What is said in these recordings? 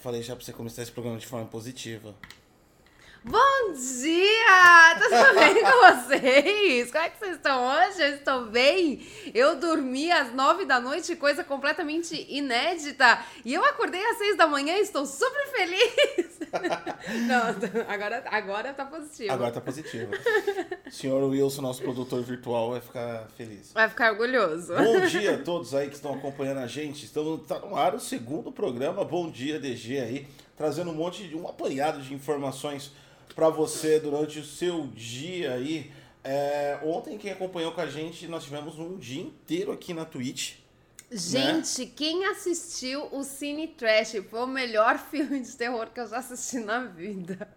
falei já pra você começar esse programa de forma positiva. Bom dia! Tudo bem com vocês? Como é que vocês estão hoje? Eu estou bem. Eu dormi às nove da noite, coisa completamente inédita. E eu acordei às seis da manhã e estou super feliz. Não, agora, agora tá positivo. Agora tá positivo. O senhor Wilson, nosso produtor virtual, vai ficar feliz. Vai ficar orgulhoso. Bom dia a todos aí que estão acompanhando a gente. Estamos tá no ar o segundo programa. Bom dia, DG aí, trazendo um monte de um apanhado de informações para você durante o seu dia aí. É, ontem, quem acompanhou com a gente, nós tivemos um dia inteiro aqui na Twitch. Gente, né? quem assistiu o Cine Trash foi o melhor filme de terror que eu já assisti na vida.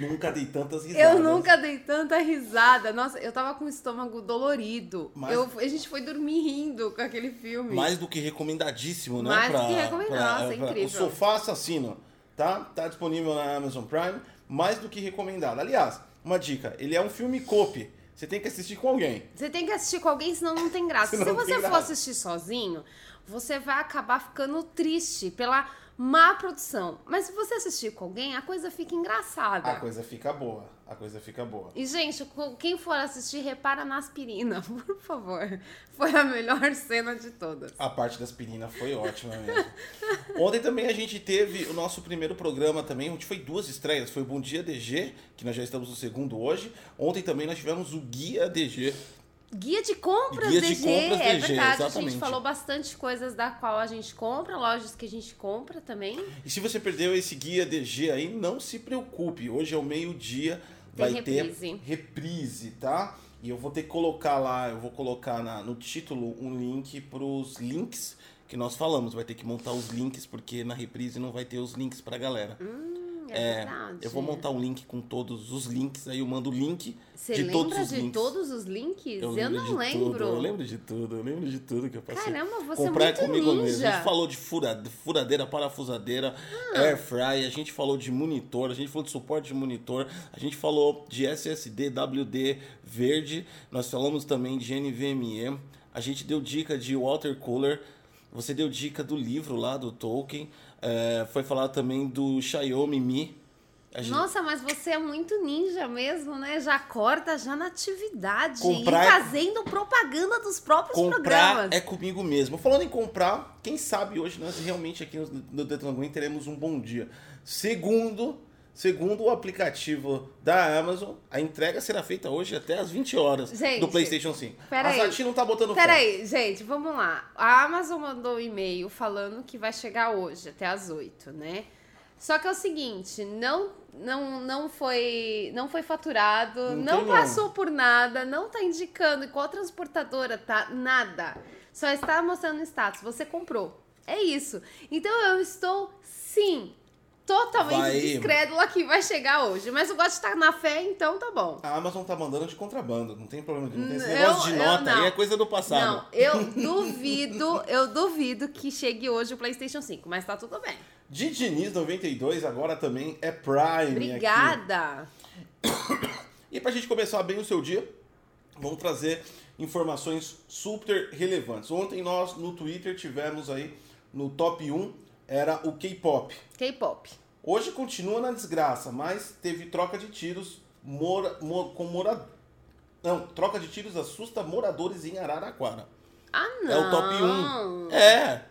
Nunca dei tantas risadas. Eu nunca dei tanta risada. Nossa, eu tava com o estômago dolorido. Mas... Eu, a gente foi dormir rindo com aquele filme. Mais do que recomendadíssimo, né? Mais pra, do que recomendado, nossa, é incrível. O Sofá Assassino, tá? Tá disponível na Amazon Prime mais do que recomendado. Aliás, uma dica, ele é um filme copy. Você tem que assistir com alguém. Você tem que assistir com alguém, senão não tem graça. Se você for assistir sozinho, você vai acabar ficando triste pela má produção. Mas se você assistir com alguém, a coisa fica engraçada. A coisa fica boa. A coisa fica boa. E, gente, quem for assistir, repara na aspirina, por favor. Foi a melhor cena de todas. A parte da aspirina foi ótima mesmo. Ontem também a gente teve o nosso primeiro programa também, onde foi duas estreias. Foi o Bom Dia DG, que nós já estamos no segundo hoje. Ontem também nós tivemos o Guia DG, Guia de compras Guia DG, de compras é DG, verdade. Exatamente. A gente falou bastante coisas da qual a gente compra, lojas que a gente compra também. E se você perdeu esse guia DG aí, não se preocupe. Hoje é o meio-dia, vai reprise. ter reprise, tá? E eu vou ter que colocar lá, eu vou colocar na, no título um link para os links que nós falamos. Vai ter que montar os links, porque na reprise não vai ter os links pra galera. Hum. É, é eu vou montar um link com todos os links, aí eu mando o link Você de todos os de links. todos os links? Eu, eu não lembro. Tudo, eu lembro de tudo, eu lembro de tudo que eu passei. Caramba, você Comprar é muito comigo ninja. mesmo. A gente falou de furadeira, parafusadeira, ah. air fry, a gente falou de monitor, a gente falou de suporte de monitor, a gente falou de SSD, WD verde, nós falamos também de NVMe, a gente deu dica de water cooler, você deu dica do livro lá do Tolkien, é, foi falar também do Xiaomi Mi. Gente... Nossa, mas você é muito ninja mesmo, né? Já corta já na atividade comprar e fazendo propaganda dos próprios comprar programas. é comigo mesmo. Falando em comprar, quem sabe hoje nós realmente aqui no Detonguin teremos um bom dia. Segundo, segundo o aplicativo da Amazon, a entrega será feita hoje até às 20 horas gente, do PlayStation 5. Pera a. Sati não tá botando Pera fé. aí, gente, vamos lá. A Amazon mandou um e-mail falando que vai chegar hoje, até às 8, né? Só que é o seguinte, não não, não foi não foi faturado, Não não, passou por nada, não tá indicando qual transportadora tá, nada. Só está mostrando status, você comprou. É isso. Então eu estou, sim, totalmente Vai. descrédula que vai chegar hoje. Mas eu gosto de estar na fé, então tá bom. A Amazon tá mandando de contrabando, não tem problema. Não tem esse Eu- negócio de eu nota não. aí, é coisa do passado. Não, eu duvido, eu duvido que chegue hoje o PlayStation 5, mas tá tudo bem. De Diniz 92 agora também é Prime. aqui. Obrigada. E pra gente começar bem o seu dia, vamos trazer informações super relevantes. Ontem nós no Twitter tivemos aí no top 1 era o K-pop. K-pop. Hoje continua na desgraça, mas teve troca de tiros mora, mo- com mora, não, troca de tiros assusta moradores em Araraquara. Ah, não. É o top 1. É,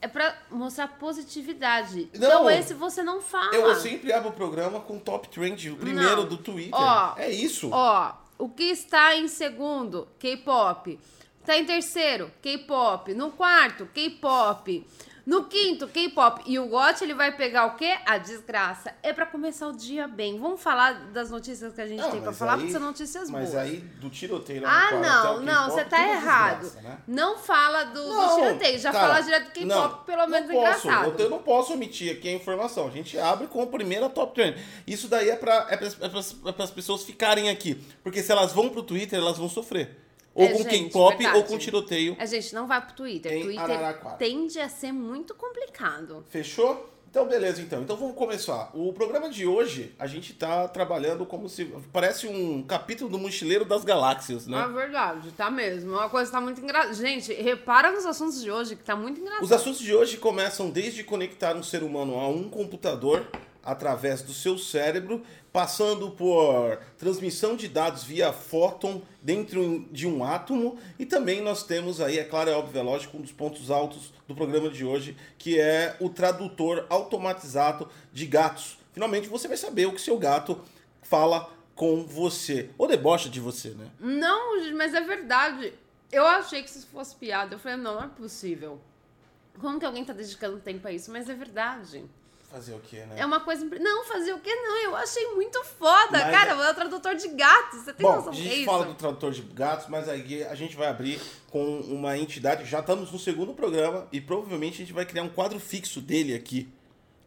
É pra mostrar positividade. Não. Então esse você não fala. eu sempre abro o programa com top trend, o primeiro Não. do Twitter. Ó, é isso. Ó, o que está em segundo? K-pop. Está em terceiro? K-pop. No quarto? K-pop. No quinto, K-pop. E o GOT, ele vai pegar o quê? A desgraça. É pra começar o dia bem. Vamos falar das notícias que a gente Não, tem pra mas falar, aí- porque são notícias Mas boas. aí do tiroteio lá Ah, não, não, você tá é errado. desgraça, né? Não fala do, do Não, tiroteio, já cara, fala direto do K-pop, pelo menos não posso, engraçado. Eu, eu não posso omitir aqui a informação. A gente abre com a primeira top trend. Isso daí é para é as pessoas ficarem aqui. Porque se elas vão pro Twitter, elas vão sofrer. Ou É, com K-pop ou com tiroteio. A gente não vai pro Twitter. Em Twitter Araraquara. tende a ser muito complicado. Fechou? Então, beleza, então. Então vamos começar. O programa de hoje, a gente tá trabalhando como se. Parece um capítulo do Mochileiro das Galáxias, né? É verdade, tá mesmo. Uma coisa tá muito engraçada. Gente, repara nos assuntos de hoje, que tá muito engraçado. Os assuntos de hoje começam desde conectar um ser humano a um computador através do seu cérebro, passando por transmissão de dados via fóton dentro de um átomo, e também nós temos aí, é claro, é óbvio, é lógico, um dos pontos altos do programa de hoje, que é o tradutor automatizado de gatos. Finalmente você vai saber o que seu gato fala com você, ou debocha de você, né? Não, mas é verdade. Eu achei que isso fosse piada. Eu falei, não, não é possível. Como que alguém tá dedicando tempo a isso? Mas é verdade. Fazer o quê, né? É uma coisa. Não, fazer o quê? Não, eu achei muito foda. Mas Cara, é- é o tradutor de gatos. Você tem Bom, noção a que é gente isso? fala do tradutor de gatos, mas aí a gente vai abrir com uma entidade. Já estamos no segundo programa e provavelmente a gente vai criar um quadro fixo dele aqui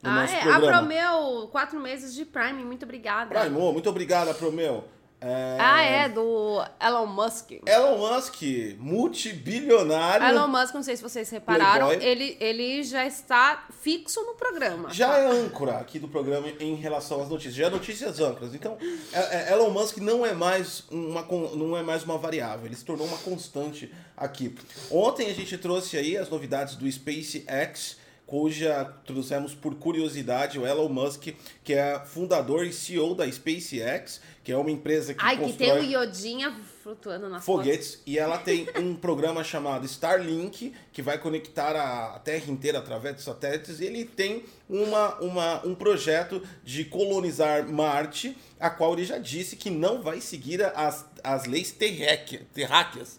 no Ah, nosso é. A programa. Promeu, quatro meses de Prime. Muito obrigada. Primo, muito obrigado, Promeu. É... Ah, é, do Elon Musk. Elon Musk, multibilionário. Elon Musk, não sei se vocês repararam, Playboy. ele, ele já está fixo no programa. Já é âncora aqui do programa em relação às notícias. Já é notícias âncoras. Então, é- é- Elon Musk não é mais uma não é mais uma variável. Ele se tornou uma constante aqui. Ontem a gente trouxe aí as novidades do SpaceX, cuja trouxemos por curiosidade o Elon Musk, que é fundador e CEO da SpaceX, que é uma empresa que Ai, que tem constrói o Iodinha flutuando nas foguetes e ela tem um programa chamado Starlink que vai conectar a Terra inteira através de satélites e ele tem uma, uma, um projeto de colonizar Marte, a qual ele já disse que não vai seguir as, as leis terráquea- terráqueas.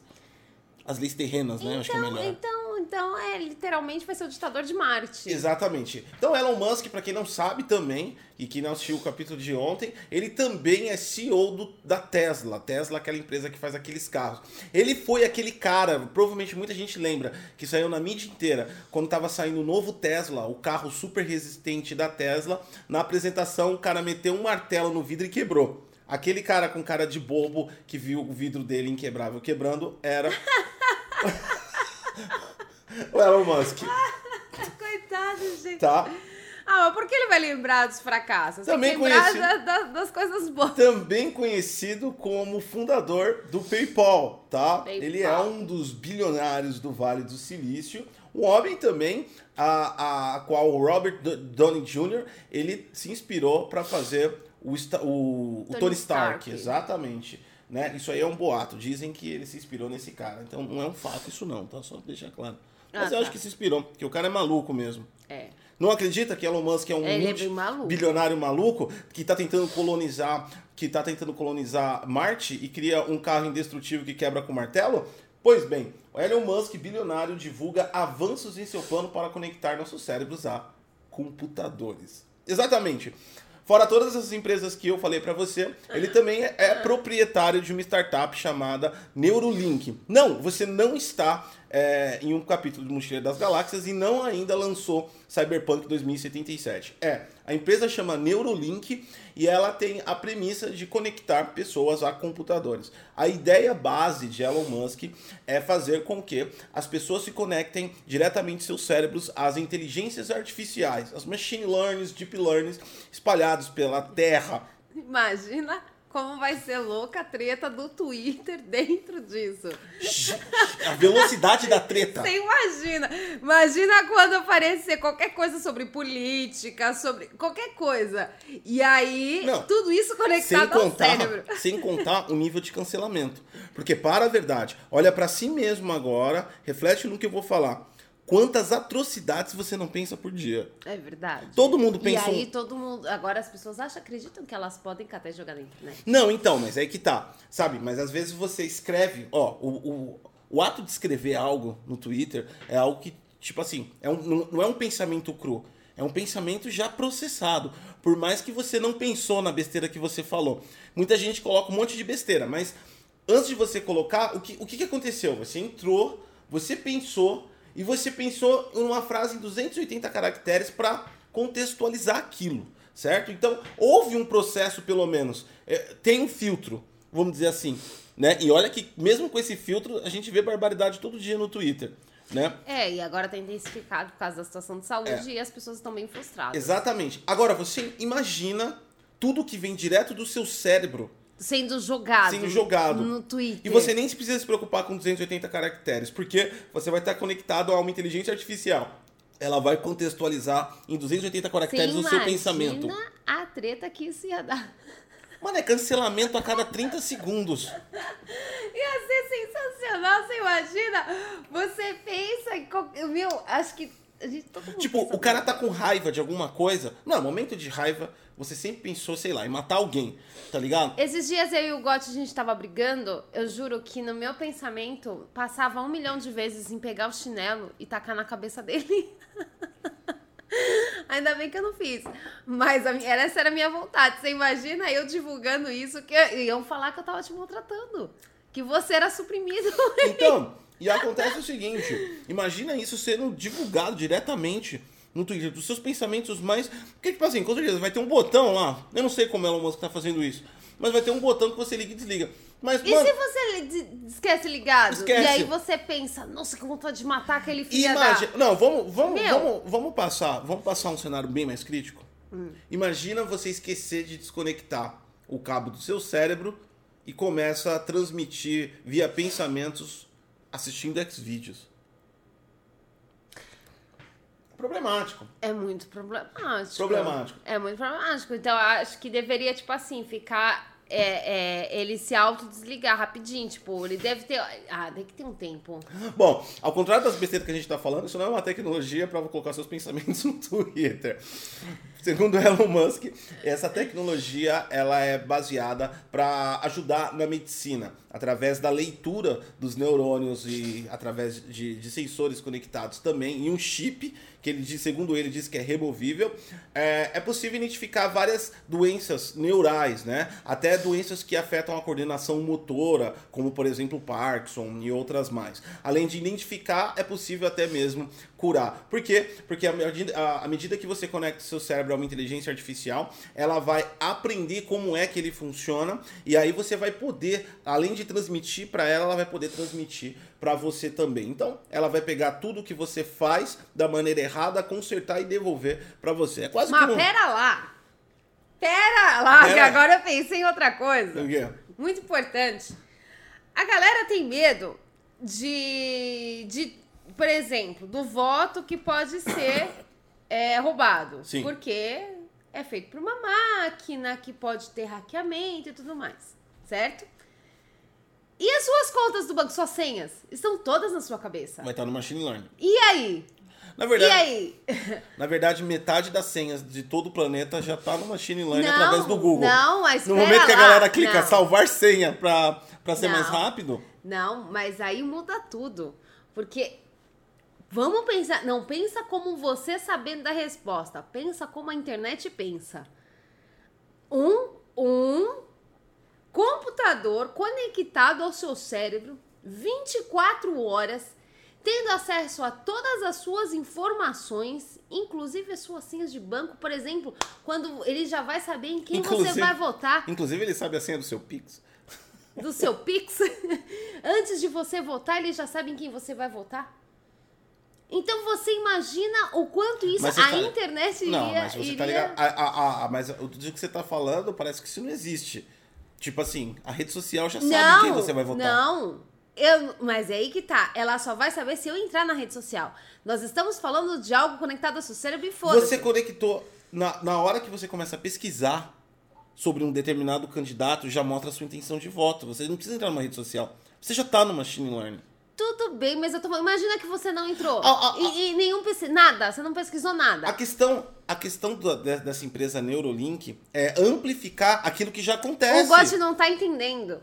As leis terrenas, né? Acho que é Então, melhor. então, então, é, literalmente vai ser o ditador de Marte. Exatamente. Então, Elon Musk, para quem não sabe também, e que não assistiu o capítulo de ontem, ele também é CEO do, da Tesla. Tesla, aquela empresa que faz aqueles carros. Ele foi aquele cara, provavelmente muita gente lembra, que saiu na mídia inteira, quando estava saindo o novo Tesla, o carro super resistente da Tesla. Na apresentação, o cara meteu um martelo no vidro e quebrou. Aquele cara com cara de bobo que viu o vidro dele inquebrável quebrando era. o Elon Musk, Coitado, gente. tá? Ah, mas por que ele vai lembrar dos fracassos? Também conhecido- da- da- das coisas boas. também conhecido como fundador do PayPal, tá? PayPal. Ele é um dos bilionários do Vale do Silício. Um homem também a, a qual o Robert Downey Jr. ele se inspirou para fazer o, o, o Tony Tony Stark, Stark. exatamente. Né? Isso aí é um boato. Dizem que ele se inspirou nesse cara. Então não é um fato isso não, tá? Só deixar claro. Mas Ah, eu acho tá. que se inspirou, porque o cara é maluco mesmo. É. Não acredita que Elon Musk é um é bem maluco. bilionário maluco que tá tentando colonizar, que tá tentando colonizar Marte e cria um carro indestrutível que quebra com martelo? Pois bem, o Elon Musk, bilionário, divulga avanços em seu plano para conectar nossos cérebros a computadores. Exatamente. Fora todas essas empresas que eu falei para você, ele também é, é proprietário de uma startup chamada Neurolink. Não, você não está é, em um capítulo do Mochileiro das Galáxias e não ainda lançou Cyberpunk 2077. É, a empresa chama Neurolink e ela tem a premissa de conectar pessoas a computadores. A ideia base de Elon Musk é fazer com que as pessoas se conectem diretamente seus cérebros às inteligências artificiais, as machine learnings, deep learnings espalhados pela Terra. Imagina como vai ser louca a treta do Twitter dentro disso. A velocidade da treta. Você imagina. Imagina quando aparecer qualquer coisa sobre política, sobre qualquer coisa. E aí, Não, tudo isso conectado ao contar, cérebro. sem contar o nível de cancelamento. Porque, para a verdade, olha para si mesmo agora, reflete no que eu vou falar. Quantas atrocidades você não pensa por dia? É verdade. Todo mundo E pensa. um- aí todo mundo. Agora as pessoas acham, acreditam que elas podem e jogar na internet. Não, então, mas aí que tá. Sabe, mas às vezes você escreve, ó, o, o, o ato de escrever algo no Twitter é algo que, tipo assim, é um, não, não é um pensamento cru. É um pensamento já processado. Por mais que você não pensou na besteira que você falou. Muita gente coloca um monte de besteira, mas antes de você colocar, o que, o que, que aconteceu? Você entrou, você pensou, e você pensou em uma frase em 280 caracteres para contextualizar aquilo, certo? Então, houve um processo, pelo menos. É, tem um filtro, vamos dizer assim. Né? E olha que, mesmo com esse filtro, a gente vê barbaridade todo dia no Twitter. né? É, e agora tá intensificado por causa da situação de saúde e as pessoas estão bem frustradas. Exatamente. Agora, você imagina tudo que vem direto do seu cérebro Sendo jogado. sendo jogado. No Twitter. E você nem se precisa se preocupar com 280 caracteres, porque você vai estar conectado a uma inteligência artificial. Ela vai contextualizar em 280 caracteres o seu imagina pensamento. a treta que isso ia dar. Mano, é cancelamento a cada 30 segundos. Ia ser sensacional, você imagina? Você pensa em. Meu, acho que. A gente, todo mundo Tipo, o cara tá com raiva de alguma coisa. Não, momento de raiva, você sempre pensou, sei lá, em matar alguém, tá ligado? Esses dias eu e o Gotti, a gente tava brigando. Eu juro que no meu pensamento passava um milhão de vezes em pegar o chinelo e tacar na cabeça dele. Ainda bem que eu não fiz. Mas a minha- essa era a minha vontade. Você imagina eu divulgando isso, que iam falar que eu tava te maltratando. Que você era suprimido. Então, e acontece o seguinte: imagina isso sendo divulgado diretamente no Twitter, dos seus pensamentos mais. Porque, tipo assim, com certeza, vai ter um botão lá. Eu não sei como o Elon Musk tá fazendo isso. Mas vai ter um botão que você liga e desliga. Mas, E mano, se você esquece ligado? Esquece. E aí você pensa, nossa, que vontade de matar aquele filho imagina. da... Não, vamos, vamos, Meu. vamos, vamos passar. Vamos passar um cenário bem mais crítico. Hum. Imagina você esquecer de desconectar o cabo do seu cérebro e começa a transmitir via pensamentos assistindo Xvideos. Problemático. É muito problemático. Problemático. É muito problemático. Então, acho que deveria, tipo assim, ficar. É, é, ele se autodesligar rapidinho. Tipo, ele deve ter. Ah, tem que ter um tempo. Bom, ao contrário das besteiras que a gente tá falando, isso não é uma tecnologia para colocar seus pensamentos no Twitter. Segundo Elon Musk, essa tecnologia ela é baseada para ajudar na medicina, através da leitura dos neurônios e através de, de sensores conectados também, e um chip que ele diz, segundo ele, diz que é removível, é, é possível identificar várias doenças neurais, né? Até doenças que afetam a coordenação motora, como por exemplo Parkinson e outras mais. Além de identificar, é possível até mesmo curar. Por quê? Porque à medida, que você conecta seu cérebro a uma inteligência artificial, ela vai aprender como é que ele funciona e aí você vai poder, além de transmitir para ela, ela vai poder transmitir para você também. Então, ela vai pegar tudo que você faz da maneira errada, consertar e devolver para você. É quase Mas que um... pera lá! Pera lá, que Pera. agora eu pensei em outra coisa. O quê? Muito importante. A galera tem medo de, de por exemplo, do voto que pode ser é, roubado. Sim. Porque é feito por uma máquina que pode ter hackeamento e tudo mais. Certo? E as suas contas do banco, suas senhas, estão todas na sua cabeça. Vai estar no machine learning. E aí? Na E verdade, aí? na verdade, metade das senhas de todo o planeta já tá no machine learning Não, através do Google. não, mas No momento que a lá. galera clica Não. salvar senha pra ser Não. mais rápido, Não, mas aí muda tudo. Porque vamos pensar, não pensa como você sabendo da resposta, pensa como a internet pensa. Um, um computador conectado ao seu cérebro 24 horas, tendo acesso a todas as suas informações, inclusive as suas senhas de banco, por exemplo, quando ele já vai saber em quem você Inclusive- vai votar inclusive ele sabe a senha do seu Pix. do seu Pix, antes de você votar, ele já sabe em quem você vai votar? Então você imagina o quanto isso a tá- internet iria, Não, mas você iria... tá ligado. A, a, a- mas o que você tá falando parece que isso não existe. Tipo assim, a rede social já sabe Não, quem você vai votar. não. Eu, mas é aí que tá. Ela só vai saber se eu entrar na rede social. Nós estamos falando de algo conectado ao seu cérebro e foda-se. Você conectou. Na, na hora que você começa a pesquisar sobre um determinado candidato, já mostra a sua intenção de voto. Você não precisa entrar numa rede social. Você já tá no machine learning. Tudo bem, mas eu tô. Imagina que você não entrou. Ah, ah, e, e nenhum. Nada, você não pesquisou nada. A questão, a questão do- de- dessa empresa Neurolink é amplificar aquilo que já acontece. O Gotti não tá entendendo.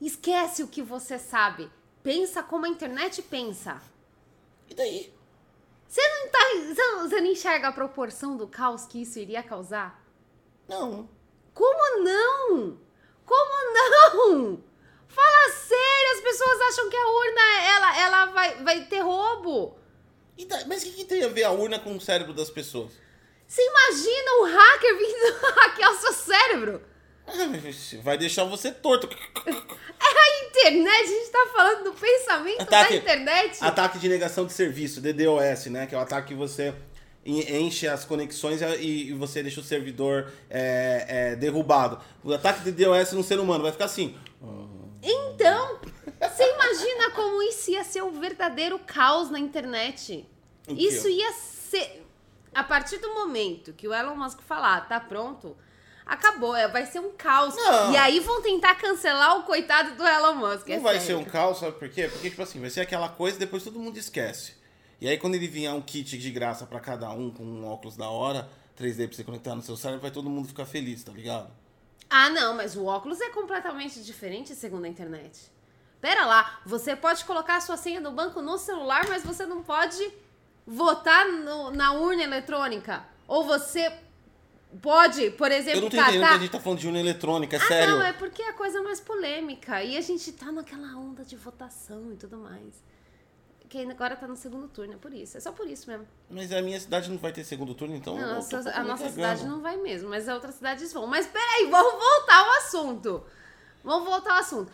Esquece o que você sabe. Pensa como a internet pensa. E daí? Você não, tá, você não, você não enxerga a proporção do caos que isso iria causar? Não. Como não? Como não? Fala sério, as pessoas acham que a urna ela, ela vai, vai ter roubo. E daí? Mas o que, que tem a ver a urna com o cérebro das pessoas? Você imagina um hacker vindo hackear o seu cérebro? Vai deixar você torto. A internet, a gente tá falando do pensamento Ataque- da internet. Ataque de negação de serviço, DDoS, né? Que é o ataque que você en- enche as conexões e, e você deixa o servidor é, é, derrubado. O ataque de DDoS no ser humano vai ficar assim. Então, você imagina como isso ia ser o verdadeiro caos na internet? Isso ia ser. A partir do momento que o Elon Musk falar, tá pronto, acabou. é, Vai ser um caos. Não. E aí vão tentar cancelar o coitado do Elon Musk. é Não vai sério. ser um caos, sabe por quê? Porque, tipo assim, vai ser aquela coisa e depois todo mundo esquece. E aí, quando ele vier um kit de graça pra cada um, com um óculos da hora, 3D pra você conectar no seu cérebro, vai todo mundo ficar feliz, tá ligado? Ah, não, mas o óculos é completamente diferente segundo a internet. Pera lá, você pode colocar a sua senha do banco no celular, mas você não pode votar no- na urna eletrônica. Ou você pode, por Eu exemplo, não tô entendendo que a catar. gente tá falando de urna eletrônica, é Ah, sério. não, é porque é a coisa mais polêmica. E a gente tá naquela onda de votação e tudo mais. Que agora tá no segundo turno, é por isso. É só por isso mesmo. Mas a minha cidade não vai ter segundo turno, então. Não, eu a, nossa cidade não vai mesmo, mas as outras cidades vão. Mas peraí, vamos voltar ao assunto. Vamos voltar ao assunto.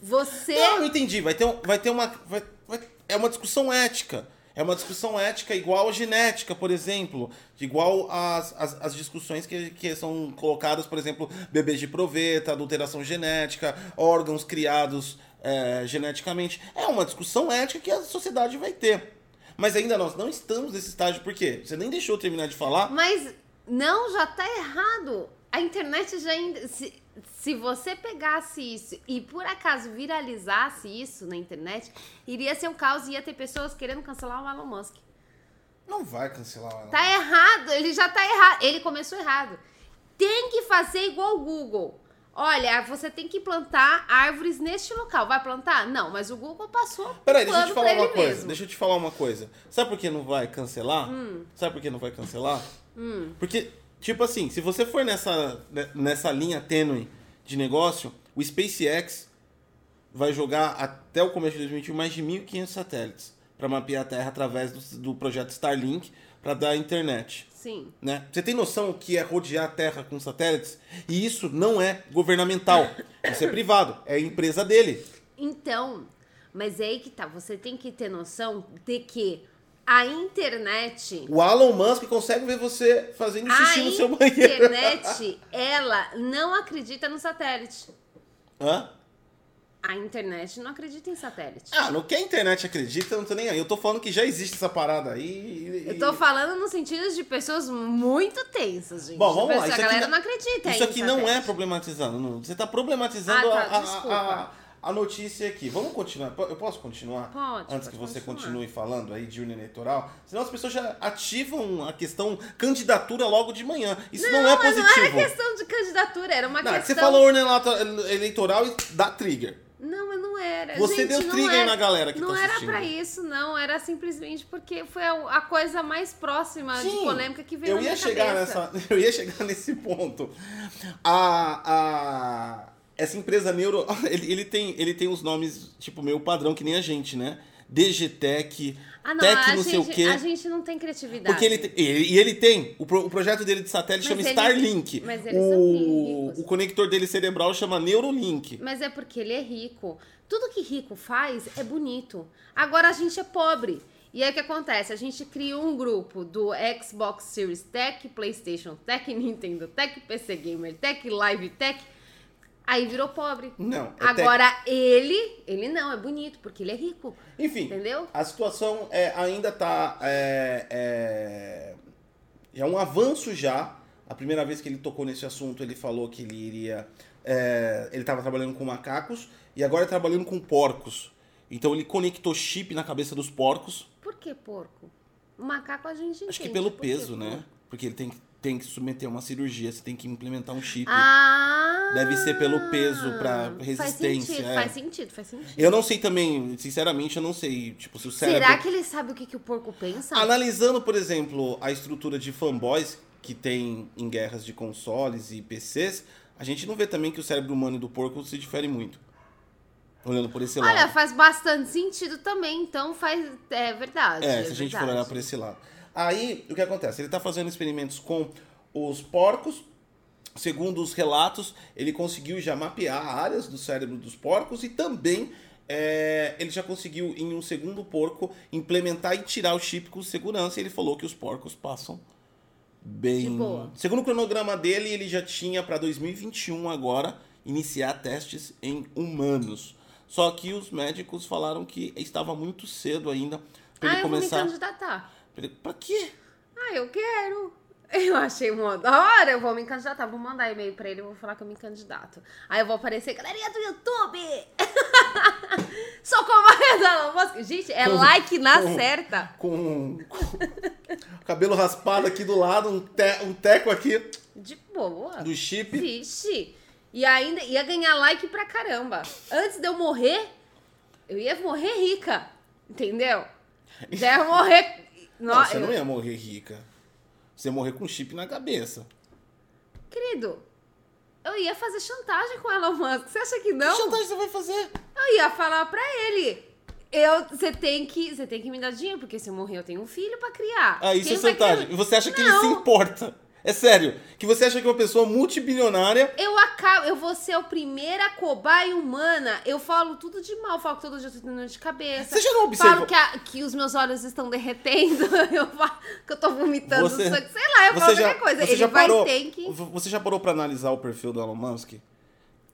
Você. Não, eu entendi. Vai ter, vai ter uma. vai- vai- é uma discussão ética. É uma discussão ética igual a genética, por exemplo. Igual às, às discussões que, que são colocadas, por exemplo, bebês de proveta, adulteração genética, órgãos criados é, geneticamente. É uma discussão ética que a sociedade vai ter. Mas ainda nós não estamos nesse estágio, por quê? Você nem deixou eu terminar de falar. Mas não, já tá errado. A internet já ainda. Se, se você pegasse isso e por acaso viralizasse isso na internet, iria ser um caos e ia ter pessoas querendo cancelar o Elon Musk. Não vai cancelar ela. Tá errado, ele já tá errado. Ele começou errado. Tem que fazer igual o Google. Olha, você tem que plantar árvores neste local. Vai plantar? Não, mas o Google passou. Peraí, deixa eu te falar uma coisa. mesmo. Deixa eu te falar uma coisa. Sabe por que não vai cancelar? Hum. Sabe por que não vai cancelar? Porque, tipo assim, se você for nessa, né, nessa linha tênue de negócio, o SpaceX vai jogar até o começo de 2021 mais de 1.500 satélites para mapear a Terra através do, do projeto Starlink para dar internet. Sim. Né? Você tem noção o que é rodear a Terra com satélites? E isso não é governamental. Isso é privado. É a empresa dele. Então, mas é aí que tá. Você tem que ter noção de que a internet. O Elon Musk consegue ver você fazendo xixi A no seu banheiro. internet, ela não acredita no satélite. Hã? A internet não acredita em satélite. Ah, no que a internet acredita, eu não tô nem aí. Eu tô falando que já existe essa parada aí. e- Eu tô falando no sentido de pessoas muito tensas, gente. Bom, vamos lá. A Isso aqui galera não- não acredita Isso aqui não é satélite. problematizando. não. Você tá problematizando Ah, a- tá, a, desculpa. a, a notícia aqui. Vamos continuar. Eu posso continuar? Pode, Antes pode que você continuar. continue falando aí de urna eleitoral. Senão as pessoas já ativam a questão candidatura logo de manhã. Isso não, é mas positivo. não era questão de candidatura, era uma Não, questão... Você falou urna eleito- eleitoral e dá trigger. Não, mas não era. Você Gente, deu não trigger era- na galera que Não tá era assistindo. pra isso, não. Era simplesmente porque foi a, a coisa mais próxima de Sim, polêmica que veio eu ia chegar cabeça. nessa Eu ia chegar nesse ponto. A, a, essa empresa Neuro, ele, ele, tem, ele tem os nomes, tipo, meio padrão, que nem a gente, né? DGTech, Ah, não, Tech não sei o quê. a gente não tem criatividade. Porque ele, tem- ele- e ele tem, o, pro- o projeto dele de satélite Mas chama ele- Starlink. mas eles são o, ricos. o conector dele cerebral chama Neurolink. Mas é porque ele é rico. Tudo que rico faz é bonito. Agora a gente é pobre. E aí o que acontece? A gente cria um grupo do Xbox Series Tech, PlayStation Tech, Nintendo Tech, PC Gamer Tech, Live Tech. Aí virou pobre. Não, Agora ele, ele não, é bonito, porque ele é rico. Enfim, Entendeu? a situação é, ainda tá. É, é, é um avanço já. A primeira vez que ele tocou nesse assunto, ele falou que ele iria. é, ele estava trabalhando com macacos e agora é trabalhando com porcos. Então ele conectou chip na cabeça dos porcos. Por que porco? O macaco a gente Acho que entende, pelo peso, né? Porque ele tem, que- tem que submeter a uma cirurgia, você tem que implementar um chip. Ah! Deve ser pelo peso, pra resistência, Faz sentido, é. faz sentido, faz sentido. Eu não sei também, sinceramente, eu não sei, tipo, se o cérebro... Será que ele sabe o que, que o porco pensa? Analisando, por exemplo, a estrutura de fanboys que tem em guerras de consoles e PCs, a gente não vê também que o cérebro humano e do porco se difere muito. Olhando por esse Olha, lado. faz bastante sentido também, então faz. É verdade. É, é se a gente for verdade. olhar por esse lado. Aí, o que acontece? Ele tá fazendo experimentos com os porcos segundo os relatos, ele conseguiu já mapear áreas do cérebro dos porcos e também é, ele já conseguiu, em um segundo porco, implementar e tirar o chip com segurança. E ele falou que os porcos passam bem. De boa. Segundo o cronograma dele, ele já tinha para 2021 agora iniciar testes em humanos. Só que os médicos falaram que estava muito cedo ainda para Ah, ele eu vou me começar. candidatar. Pra quê? Ah, eu quero. Eu achei mó da hora, eu vou me candidatar. Vou mandar e-mail pra ele, vou falar que eu me candidato. Aí eu vou aparecer, galerinha do YouTube! Sou Musk. Gente, é like na com- certa. Com, com cabelo raspado aqui do lado, um, te- um teco aqui De boa. do chip. Vixe. E ainda ia ganhar like pra caramba. Antes de eu morrer, eu ia morrer rica. Entendeu? Já ia morrer. Não, No- você eu- não ia morrer rica. Você ia morrer com chip na cabeça. Querido, eu ia fazer chantagem com o Elon Musk. Você acha que não? Que chantagem você vai fazer? Eu ia falar pra ele. Eu, você tem que, você tem que me dar dinheiro porque se eu morrer eu tenho um filho pra criar. Ah, isso Quem é chantagem. criar? E você acha que ele se Não. importa? É sério. Que você acha que uma pessoa multibilionária. Eu acabo, eu vou ser a primeira cobaia humana. Eu falo tudo de mal, falo que todo dia eu tô tendo dor de cabeça. Você já não observou- Falo que, a- que os meus olhos estão derretendo. Eu falo que eu tô vomitando Você- sangue. Sei lá, eu falo qualquer coisa. você Ele já vai parou, ter que. Você já parou pra analisar o perfil do Elon Musk?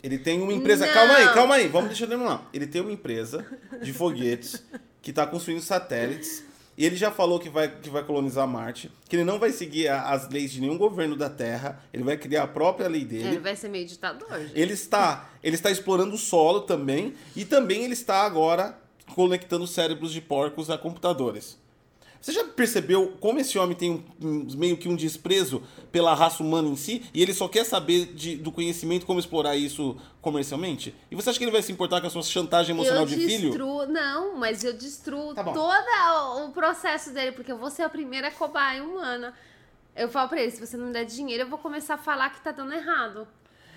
Ele tem uma empresa. Não. Calma aí, calma aí. Vamos deixar eu terminar. Ele tem uma empresa de foguetes que tá construindo satélites. E ele já falou que vai, que vai colonizar Marte, que ele não vai seguir a- as leis de nenhum governo da Terra, ele vai criar a própria lei dele. Ele vai ser meio ditador. gente. Ele está, ele está explorando o solo também e também ele está agora conectando cérebros de porcos a computadores. Você já percebeu como esse homem tem um- um- meio que um desprezo pela raça humana em si e ele só quer saber de- do conhecimento como explorar isso comercialmente? E você acha que ele vai se importar com a sua chantagem emocional eu de filho? destruo, não, mas eu destruo Tá todo o processo dele, porque eu vou ser a primeira cobaia humana. Eu falo pra ele, se você não me der dinheiro, eu vou começar a falar que tá dando errado.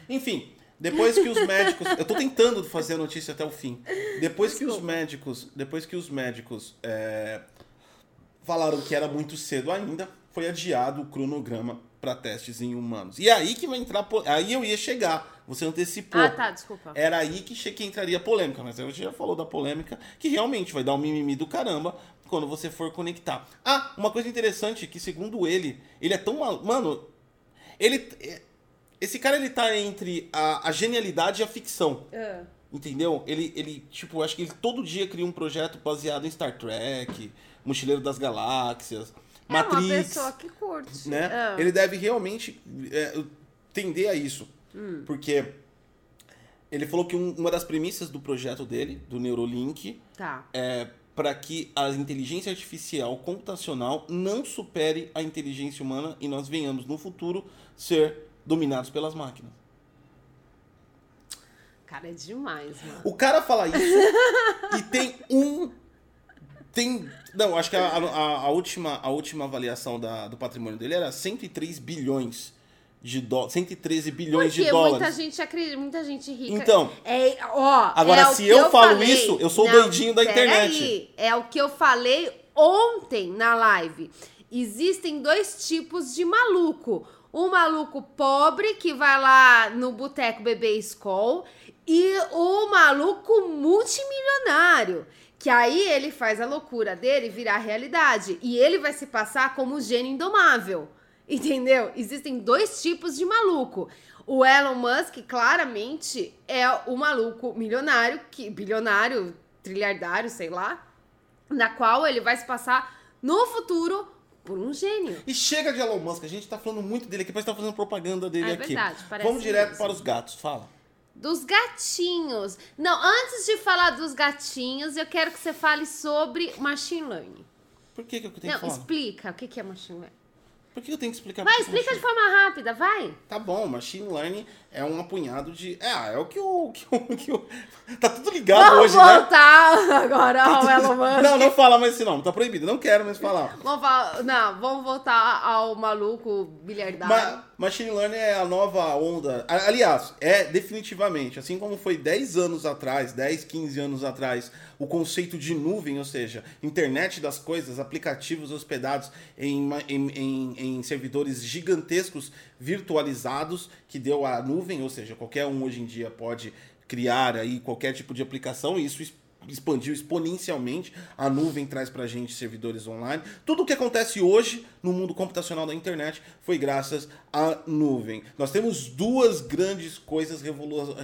Enfim, depois que os médicos, eu tô tentando fazer a notícia até o fim. Depois que os Desculpa. médicos, depois que os médicos é, falaram que era muito cedo ainda, foi adiado o cronograma para testes em humanos. E aí que vai entrar, aí eu ia chegar. Você antecipou. Ah, tá, desculpa. Era aí que, che- que entraria a polêmica, mas a gente já falou da polêmica, que realmente vai dar um mimimi do caramba quando você for conectar. Ah, uma coisa interessante que segundo ele, ele é tão mal... Mano, ele... Esse cara, ele tá entre a, a genialidade e a ficção. Ah. Entendeu? Ele, ele, tipo, acho que ele todo dia cria um projeto baseado em Star Trek, Mochileiro das Galáxias, É uma Matrix pessoa que curte. né? Ah. Ele deve realmente é, tender a isso. Hum. Porque ele falou que um- uma das premissas do projeto dele, do Neurolink, Tá. é para que a inteligência artificial computacional não supere a inteligência humana e nós venhamos no futuro ser dominados pelas máquinas. Cara, é demais, mano. O cara fala isso e tem um. Tem. Não, acho que a, a- a última, a última avaliação da- do patrimônio dele era 103 bilhões de dólares. 113 bilhões Porque de dólares. muita gente acredita, muita gente rica. Então. é, ó, Agora, é se que eu falo falei. isso, eu sou o Não, doidinho da internet. aí. É o que eu falei ontem na live. Existem dois tipos de maluco. O maluco pobre que vai lá no boteco beber Skol e o maluco multimilionário. Que aí ele faz a loucura dele virar realidade. E ele vai se passar como o gênio indomável. Entendeu? Existem dois tipos de maluco. O Elon Musk, claramente, é o maluco milionário, que bilionário, trilhardário, sei lá, na qual ele vai se passar no futuro por um gênio. E chega de Elon Musk, a gente tá falando muito dele aqui, parece que tá fazendo propaganda dele É aqui. verdade, parece Vamos direto mesmo. para os gatos, fala. Dos gatinhos. Não, antes de falar dos gatinhos, eu quero que você fale sobre machine learning. Por que, que eu tenho Não, que falar? explica o que que é machine learning. Por que eu tenho que explicar? Vai, explica de machine- forma rápida, vai. Tá bom, machine learning é um apunhado de. É, é o que o. Que o, que o... Tá tudo ligado Vamos hoje, né? voltar agora ao Elon Musk. Não, não fala mais esse nome, tá proibido. Não quero mais falar. Vamos falar, não, vamos voltar ao maluco bilhardário. Ma machine learning é a nova onda. Aliás, é definitivamente, assim como foi 10 anos atrás, 10, 15 anos atrás, o conceito de nuvem, ou seja, internet das coisas, aplicativos hospedados em, em, em, em servidores gigantescos virtualizados que deu a nuvem, ou seja, qualquer um hoje em dia pode criar aí qualquer tipo de aplicação e isso expandiu exponencialmente. A nuvem traz para a gente servidores online. Tudo o que acontece hoje no mundo computacional da internet foi graças à nuvem. Nós temos duas grandes coisas, revolu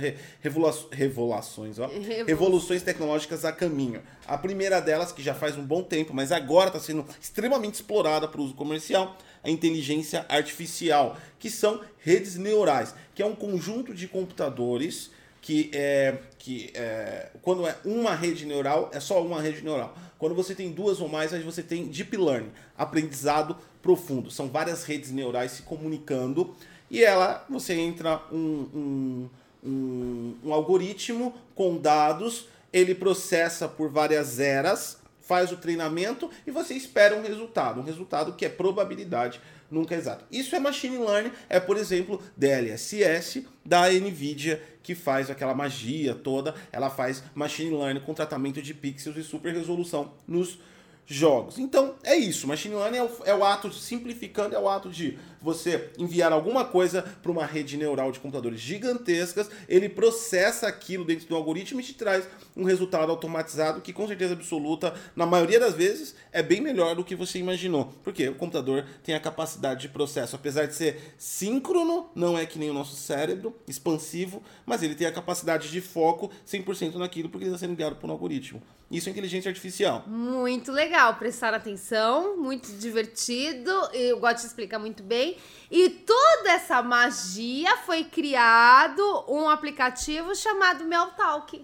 revolu revolações, ó, revoluções tecnológicas a caminho. A primeira delas, que já faz um bom tempo, mas agora está sendo extremamente explorada para uso comercial, a inteligência artificial, que são redes neurais, que é um conjunto de computadores que é que é, quando é uma rede neural, é só uma rede neural. Quando você tem duas ou mais, aí você tem deep learning, aprendizado profundo. São várias redes neurais se comunicando e ela, você entra um, um, um, um algoritmo com dados, ele processa por várias eras, faz o treinamento e você espera um resultado, um resultado que é probabilidade nunca exato. Isso é machine learning, é por exemplo DLSS da Nvidia que faz aquela magia toda, ela faz machine learning com tratamento de pixels e super resolução nos jogos. Então é isso. Machine learning é o, é o ato, simplificando, é o ato de você enviar alguma coisa para uma rede neural de computadores gigantescas, ele processa aquilo dentro do algoritmo e te traz um resultado automatizado que, com certeza absoluta, na maioria das vezes, é bem melhor do que você imaginou. Porque o computador tem a capacidade de processo, apesar de ser síncrono, não é que nem o nosso cérebro, expansivo, mas ele tem a capacidade de foco 100% naquilo porque ele está sendo guiado por um algoritmo. Isso é inteligência artificial. Muito legal, prestar atenção, muito divertido, eu gosto de explicar muito bem. E toda essa magia foi criado um aplicativo chamado Meltalk.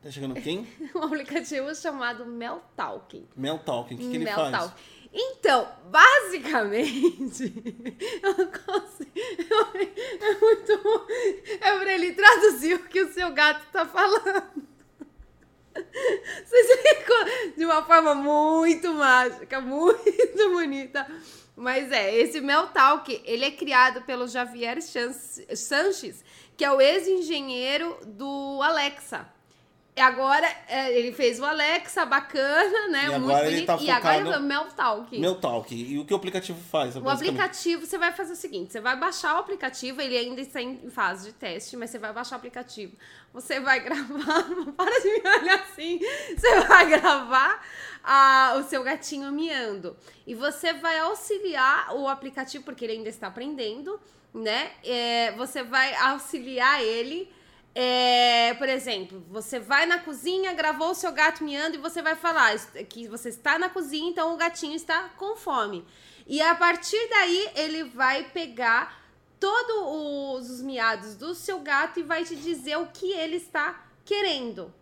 Tá chegando quem? um aplicativo chamado Meltalk. Meltalk, o que, que ele Meltalk. faz? Então, basicamente, eu não consigo. É muito. É pra ele traduzir o que o seu gato tá falando. De uma forma muito mágica, muito bonita. Mas é, esse Meltalk, ele é criado pelo Javier Sanches, que é o ex-engenheiro do Alexa. E agora é, ele fez o Alexa, bacana, né? E Muito bonito. Tá e agora ele é o Meltalk. Meltalk. E o que o aplicativo faz? O aplicativo, você vai fazer o seguinte: você vai baixar o aplicativo, ele ainda está em fase de teste, mas você vai baixar o aplicativo. Você vai gravar. Para de me olhar assim. Você vai gravar a, o seu gatinho miando. E você vai auxiliar o aplicativo, porque ele ainda está aprendendo, né? É, você vai auxiliar ele. É, por exemplo, você vai na cozinha, gravou o seu gato miando e você vai falar que você está na cozinha, então o gatinho está com fome. E a partir daí ele vai pegar todos os miados do seu gato e vai te dizer o que ele está querendo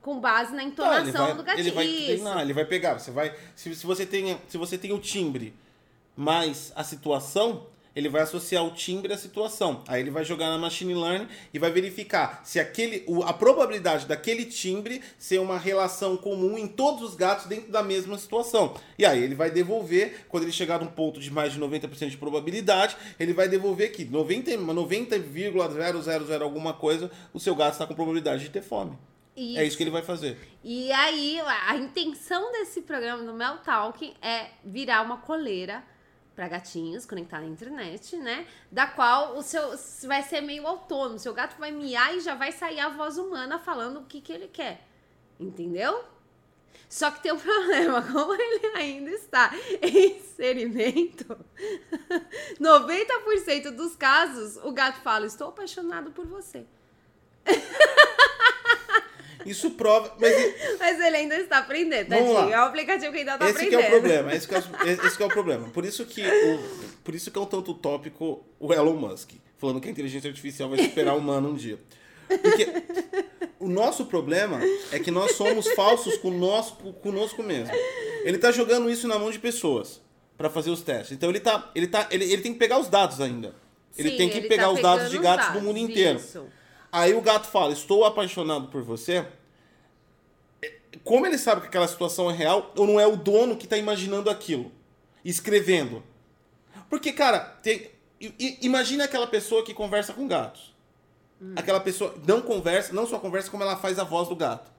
com base na entonação vai, do gatinho. Ele vai treinar, ele vai pegar. Você vai, se, se, você tem, se você tem o timbre mais a situação, ele vai associar o timbre à situação. Aí ele vai jogar na machine learning e vai verificar se aquele, a probabilidade daquele timbre ser uma relação comum em todos os gatos dentro da mesma situação. E aí ele vai devolver, quando ele chegar num ponto de mais de 90% de probabilidade, ele vai devolver que 90,00 90, alguma coisa, o seu gato está com probabilidade de ter fome. Isso. É isso que ele vai fazer. E aí, a intenção desse programa do Mel Talk é virar uma coleira para gatinhos conectada à internet, né? Da qual o seu vai ser meio autônomo. Seu gato vai miar e já vai sair a voz humana falando o que, que ele quer. Entendeu? Só que tem um problema, como ele ainda está em experimento, 90% dos casos o gato fala: Estou apaixonado por você. Isso prova. Mas, mas ele ainda está aprendendo, tadinho. Lá. É um aplicativo que ainda está esse aprendendo. Esse é o problema. Esse, é, esse é o problema. Por isso que, o, por isso que é um tanto utópico o Elon Musk. Falando que a inteligência artificial vai superar o humano um dia. Porque o nosso problema é que nós somos falsos com nosso, conosco mesmo. Ele está jogando isso na mão de pessoas para fazer os testes. Então ele, tá, ele, tá, ele, ele tem que pegar os dados ainda. Ele Sim, tem que ele pegar tá os dados de gatos dados, do mundo inteiro. Isso. Aí o gato fala: Estou apaixonado por você. Como ele sabe que aquela situação é real, ou não é o dono que está imaginando aquilo, escrevendo? Porque, cara, tem, imagina aquela pessoa que conversa com gatos. Hum. Aquela pessoa não conversa, não só conversa, como ela faz a voz do gato.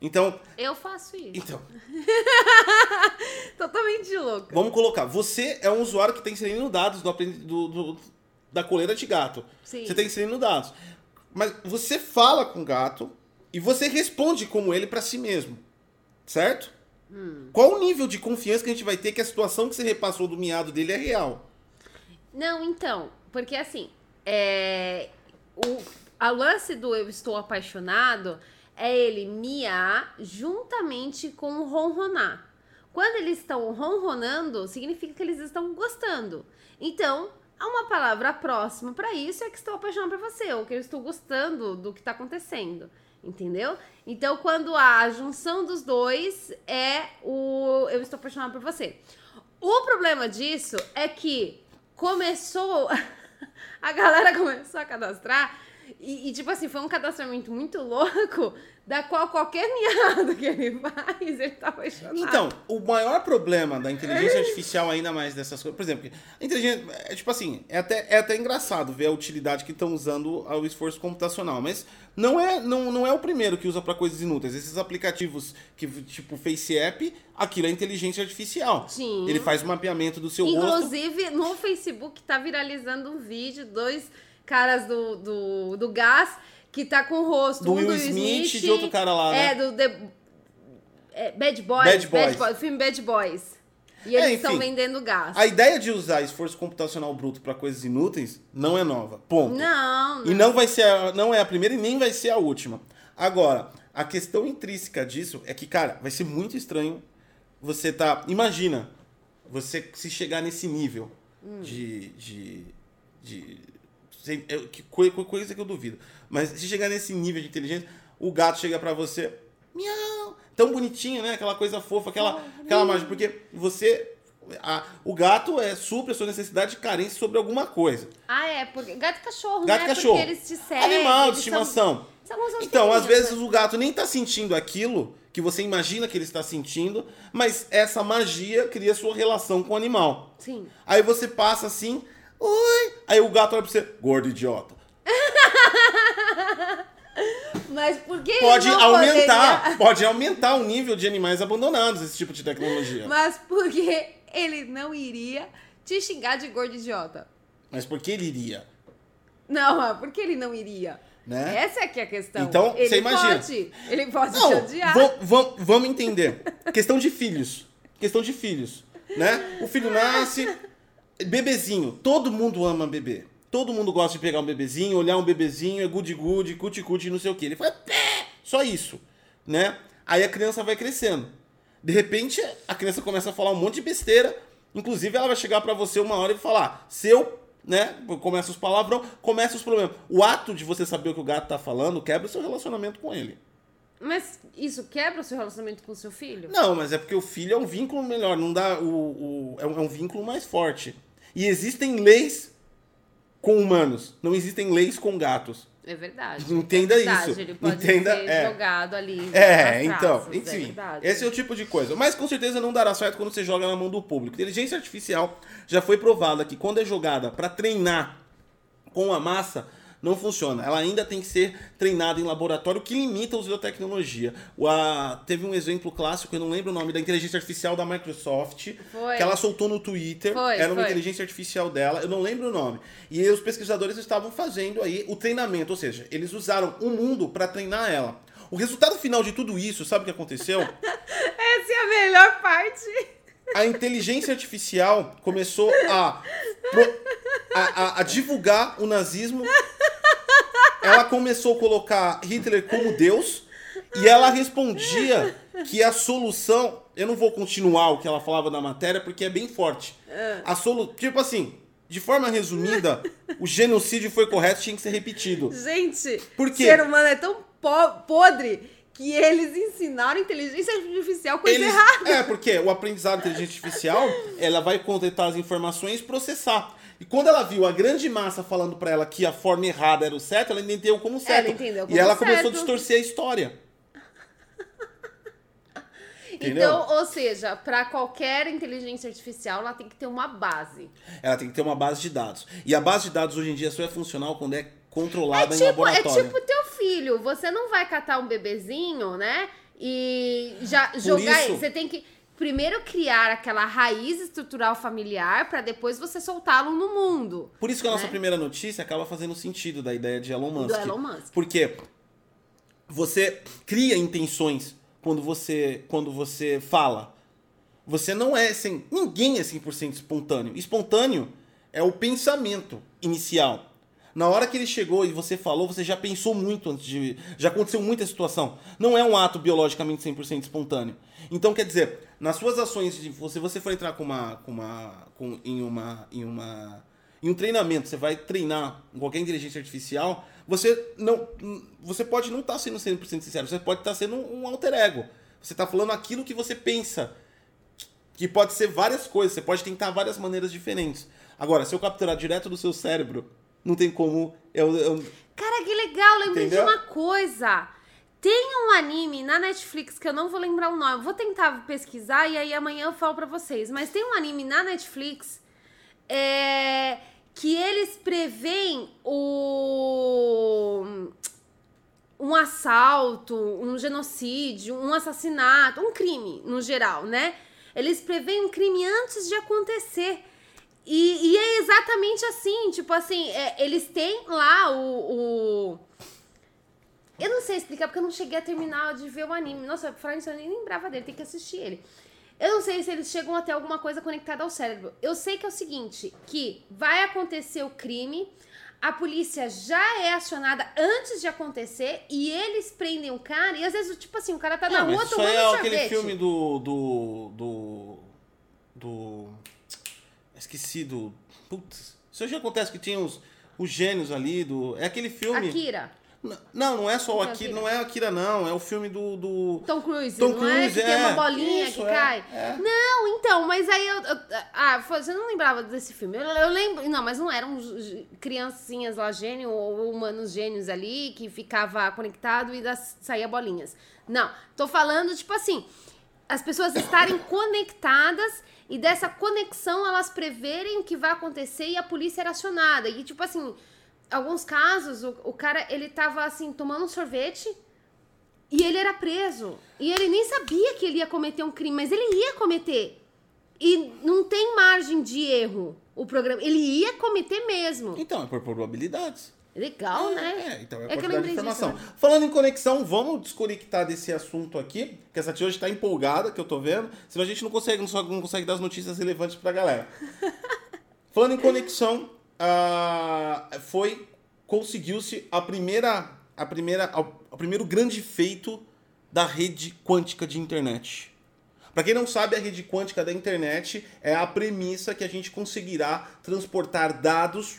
Então, Eu faço isso. então, Totalmente louca. vamos colocar. Você é um usuário que está inserindo dados do, do- do- da coleira de gato. Sim. Você está inserindo dados. Mas você fala com o gato e você responde como ele para si mesmo. Certo? Hum. Qual o nível de confiança que a gente vai ter que a situação que você repassou do miado dele é real? Não, então, porque assim, é, o a lance do eu estou apaixonado é ele miar juntamente com o ronronar. Quando eles estão ronronando, significa que eles estão gostando. Então, há uma palavra próxima para isso é que estou apaixonado por você, ou que eu estou gostando do que está acontecendo. Entendeu? Então, quando há a junção dos dois, é o eu estou apaixonado por você. O problema disso é que começou. A galera começou a cadastrar. E, e, tipo assim, foi um cadastramento muito louco, da qual qualquer miado que ele faz, ele tá apaixonado. Então, o maior problema da inteligência artificial, ainda mais dessas coisas, por exemplo, a inteligência, é tipo assim, é até, é até engraçado ver a utilidade que estão usando ao esforço computacional, mas não é, não, não é o primeiro que usa para coisas inúteis. Esses aplicativos, que tipo Face App, aquilo é inteligência artificial. Sim. Ele faz o mapeamento do seu rosto. Inclusive, no Facebook tá viralizando um vídeo, dois caras do, do, do gás que tá com o rosto. Do um Will Smith e de outro cara lá, né? É, do The, é, Bad Boys. Bad Boys. o filme Bad Boys. E É, eles estão enfim. vendendo gás. A ideia de usar esforço computacional bruto para coisas inúteis não é nova. Ponto. Não, E não vai ser, a- não é a primeira e nem vai ser a última. Agora, a questão intrínseca disso é que, cara, vai ser muito estranho você tá. Imagina, você se chegar nesse nível de. de. de é, que coi- coi- coisa que eu duvido. Mas se chegar nesse nível de inteligência, o gato chega pra você. Miau! Tão bonitinho, né? Aquela coisa fofa, aquela, aquela mágica. Porque você. a- o gato é supre a sua necessidade de carência sobre alguma coisa. Ah, é, porque gato e cachorro, Gato né? cachorro. Porque eles te seguem. Animal de estimação. São, são Então, às anteninhas, vezes né? o gato nem tá sentindo aquilo que você imagina que ele está sentindo, mas essa magia cria sua relação com o animal. Sim. Aí você passa assim, oi, aí o gato olha pra você, gordo idiota. Mas por que Pode não aumentar, poderia- pode aumentar o nível de animais abandonados, esse tipo de tecnologia. Mas por que ele não iria te xingar de gordo idiota? Mas por que ele iria? Não, por que ele não iria? Né? Essa é que é a questão. Então, ele você imagina. Pode, ele pode te Não, odiar. vam- vam- vamos entender. Questão de filhos. Questão de filhos. Né? O filho nasce, bebezinho. Todo mundo ama bebê. Todo mundo gosta de pegar um bebezinho, olhar um bebezinho, é good good, cuti cuti, não sei o que. Ele fala, pé! Só isso. Né? Aí a criança vai crescendo. De repente, a criança começa a falar um monte de besteira. Inclusive, ela vai chegar pra você uma hora e falar: seu, né? Começa os palavrão, começa os problemas. O ato de você saber o que o gato tá falando quebra o seu relacionamento com ele. Mas isso quebra o seu relacionamento com o seu filho? Não, mas é porque o filho é um vínculo melhor, não dá o, o é, um, é um vínculo mais forte. E existem leis com humanos, não existem leis com gatos. É verdade. Entenda é verdade, isso. Ele pode Entenda, ser é. jogado ali. É, então, é enfim, verdade. esse é o tipo de coisa. Mas com certeza não dará certo quando você joga na mão do público. Inteligência artificial já foi provada que quando é jogada para treinar com a massa, não funciona. Ela ainda tem que ser treinada em laboratório, o que limita o uso da tecnologia. O, a, teve um exemplo clássico, eu não lembro o nome, da inteligência artificial da Microsoft, Foi. que ela soltou no Twitter. Foi, era uma foi. inteligência artificial dela, eu não lembro o nome. E os pesquisadores estavam fazendo aí o treinamento, ou seja, eles usaram o mundo para treinar ela. O resultado final de tudo isso, sabe o que aconteceu? Essa é a melhor parte. A inteligência artificial começou a, a, a- a divulgar o nazismo. Ela começou a colocar Hitler como Deus. E ela respondia que a solução. Eu não vou continuar o que ela falava na matéria, porque é bem forte. A solu, Tipo assim, de forma resumida, o genocídio foi correto tinha que ser repetido. Gente, Por o quê? ser humano é tão po- podre que eles ensinaram inteligência artificial coisa Eles- errada. É, porque o aprendizado de inteligência artificial, ela vai coletar as informações e processar. E quando ela viu a grande massa falando pra ela que a forma errada era o certo, ela entendeu como certo. Ela entendeu e como ela começou a certo. distorcer a história. Entendeu? Então, ou seja, para qualquer inteligência artificial, ela tem que ter uma base. Ela tem que ter uma base de dados. E a base de dados hoje em dia só é funcional quando é É controlada em tipo, é laboratório. tipo teu filho. Você não vai catar um bebezinho, né? e já jogar. isso- Você tem que primeiro criar aquela raiz estrutural familiar pra depois você soltá-lo no mundo. Por isso que a nossa Né? primeira notícia acaba fazendo sentido da ideia de Elon Musk. Elon Musk. Porque você cria intenções quando você, quando você fala. Você não é sem. Ninguém é 100% espontâneo. Espontâneo é o pensamento inicial. Na hora que ele chegou e você falou, você já pensou muito antes de. Já aconteceu muita situação. Não é um ato biologicamente 100% espontâneo. Então, quer dizer, nas suas ações, se você for entrar com uma. Com uma com, em uma. Em uma. Em um treinamento, você vai treinar qualquer inteligência artificial, você não. Você pode não estar sendo 100% sincero, você pode estar sendo um alter ego. Você está falando aquilo que você pensa que pode ser várias coisas, você pode tentar várias maneiras diferentes. Agora, se eu capturar direto do seu cérebro, não tem como eu, eu- Cara, que legal, lembrei Entendeu? de uma coisa. Tem um anime na Netflix que eu não vou lembrar o nome. Vou tentar pesquisar e aí amanhã eu falo pra vocês. Mas tem um anime na Netflix é, que eles preveem o um assalto, um genocídio, um assassinato, um crime no geral, né? Eles preveem um crime antes de acontecer. E, e é exatamente assim, tipo assim, é, eles têm lá o, o- Eu não sei explicar porque eu não cheguei a terminar de ver o anime. Nossa, falar isso eu nem lembrava dele, tem que assistir ele. Eu não sei se eles chegam a ter alguma coisa conectada ao cérebro. Eu sei que é o seguinte, que vai acontecer o crime, a polícia já é acionada antes de acontecer e eles prendem o cara e às vezes, tipo assim, o cara tá na Não, rua isso tomando aí é sorvete. aquele filme do. do. do. do. Esqueci do. Putz. Isso já acontece que tinha os, os gênios ali do. É aquele filme. Akira. Não, não é só o Não, Akira, não é Akira, não. É o filme do. do... Tom Cruise, Tom não é? Cruise, Que tem uma é. bolinha Isso, que é, cai. é. Não, então, mas aí eu, eu- Ah, você não lembrava desse filme. Eu, eu lembro. Não, mas não eram criancinhas lá, gênio, ou humanos gênios ali, que ficava conectado e das, saía bolinhas. Não, tô falando, tipo assim, as pessoas estarem conectadas e dessa conexão elas preverem que vai acontecer e a polícia era acionada. E, tipo assim, alguns casos, o, o cara, ele tava assim, tomando um sorvete. E ele era preso. E ele nem sabia que ele ia cometer um crime, mas ele ia cometer. E não tem margem de erro o programa. Ele ia cometer mesmo. Então, é por probabilidades. Legal, né? É, então é, É que eu quantidade de lembrei informação. disso, né? Falando em conexão, vamos desconectar desse assunto aqui, que essa tia hoje tá empolgada, que eu tô vendo, senão a gente não consegue, não, só- não consegue dar as notícias relevantes pra galera. Falando em conexão, ah, foi conseguiu-se a primeira a primeira o primeiro grande feito da rede quântica de internet. Para quem não sabe, a rede quântica da internet é a premissa que a gente conseguirá transportar dados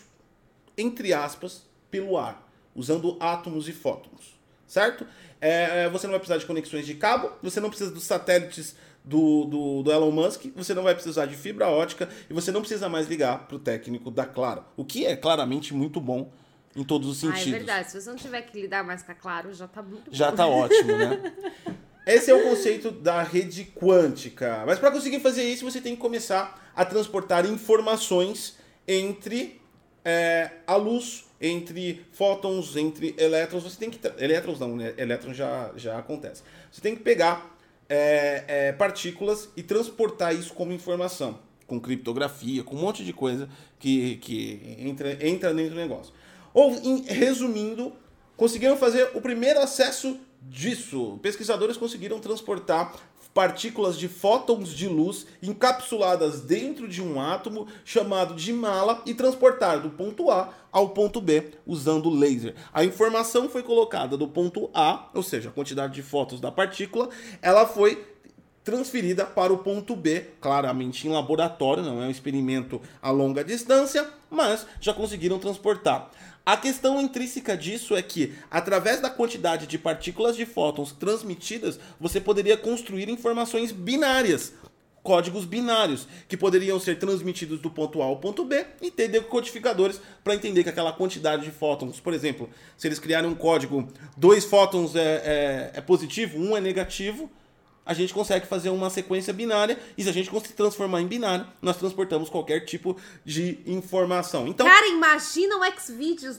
entre aspas, pelo ar, usando átomos e fótons, certo? É, é, você não vai precisar de conexões de cabo, você não precisa dos satélites do, do, do Elon Musk, você não vai precisar de fibra ótica e você não precisa mais ligar para o técnico da Claro, o que é claramente muito bom em todos os Ah, sentidos. é verdade. Se você não tiver que lidar mais com a Claro, já tá muito Já bom. tá ótimo, né? Esse é o conceito da rede quântica. Mas para conseguir fazer isso, você tem que começar a transportar informações entre é, a luz, entre fótons, entre elétrons. Você tem que. Elétrons não, né? Elétrons já, já acontece. Você tem que pegar é, é, partículas e transportar isso como informação. Com criptografia, com um monte de coisa que, que entra, entra dentro do negócio. Ou, em- resumindo, conseguiram fazer o primeiro acesso disso. Pesquisadores conseguiram transportar partículas de fótons de luz encapsuladas dentro de um átomo chamado de mala e transportar do ponto A ao ponto B usando laser. A informação foi colocada do ponto A, ou seja, a quantidade de fótons da partícula, ela foi transferida para o ponto B, claramente em laboratório, não é um experimento a longa distância, mas já conseguiram transportar. A questão intrínseca disso é que, através da quantidade de partículas de fótons transmitidas, você poderia construir informações binárias, códigos binários, que poderiam ser transmitidos do ponto A ao ponto B e ter decodificadores para entender que aquela quantidade de fótons, por exemplo, se eles criarem um código, dois fótons é, é, é positivo, um é negativo, a gente consegue fazer uma sequência binária e se a gente conseguir transformar em binário, nós transportamos qualquer tipo de informação. Então, Cara, imagina o Xvideos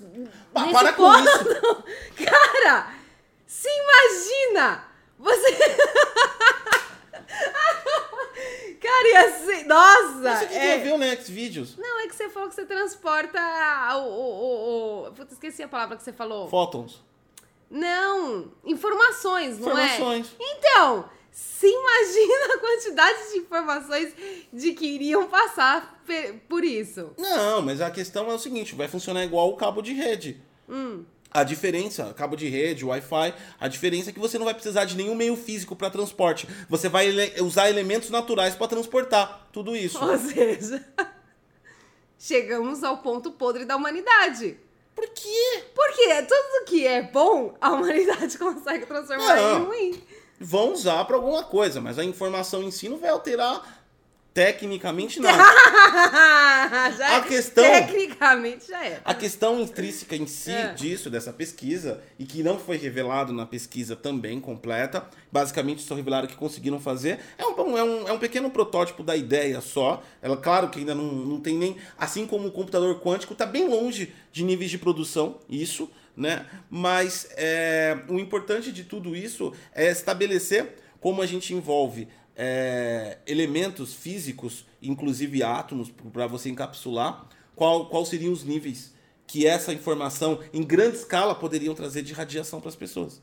Pa- nesse para com isso. Cara, se imagina Você. Cara, ia ser. Nossa! Você que é- viu, né, Xvideos? Não, é que você falou que você transporta o. o, o, o... Puta, esqueci a palavra que você falou. Fótons. Não, informações, não Informações. é? Então, se imagina a quantidade de informações de que iriam passar por isso. Não, mas a questão é o seguinte, vai funcionar igual o cabo de rede. Hum. A diferença, cabo de rede, Wi-Fi, a diferença é que você não vai precisar de nenhum meio físico para transporte. Você vai ele- usar elementos naturais para transportar tudo isso. Ou seja, chegamos ao ponto podre da humanidade. Por quê? Porque tudo que é bom, a humanidade consegue transformar Não. em ruim. Vão usar para alguma coisa, mas a informação em si não vai alterar tecnicamente nada. já A questão- Tecnicamente já é. A questão intrínseca em si É. disso, dessa pesquisa, e que não foi revelado na pesquisa também completa, basicamente só revelaram que conseguiram fazer, é um, é um, é um pequeno protótipo da ideia só. Ela, claro que ainda não, não tem nem. Assim como o computador quântico, está bem longe de níveis de produção, isso, né? Mas é, o importante de tudo isso é estabelecer como a gente envolve é, elementos físicos, inclusive átomos, para você encapsular, qual, qual seriam os níveis que essa informação em grande escala poderiam trazer de radiação para as pessoas.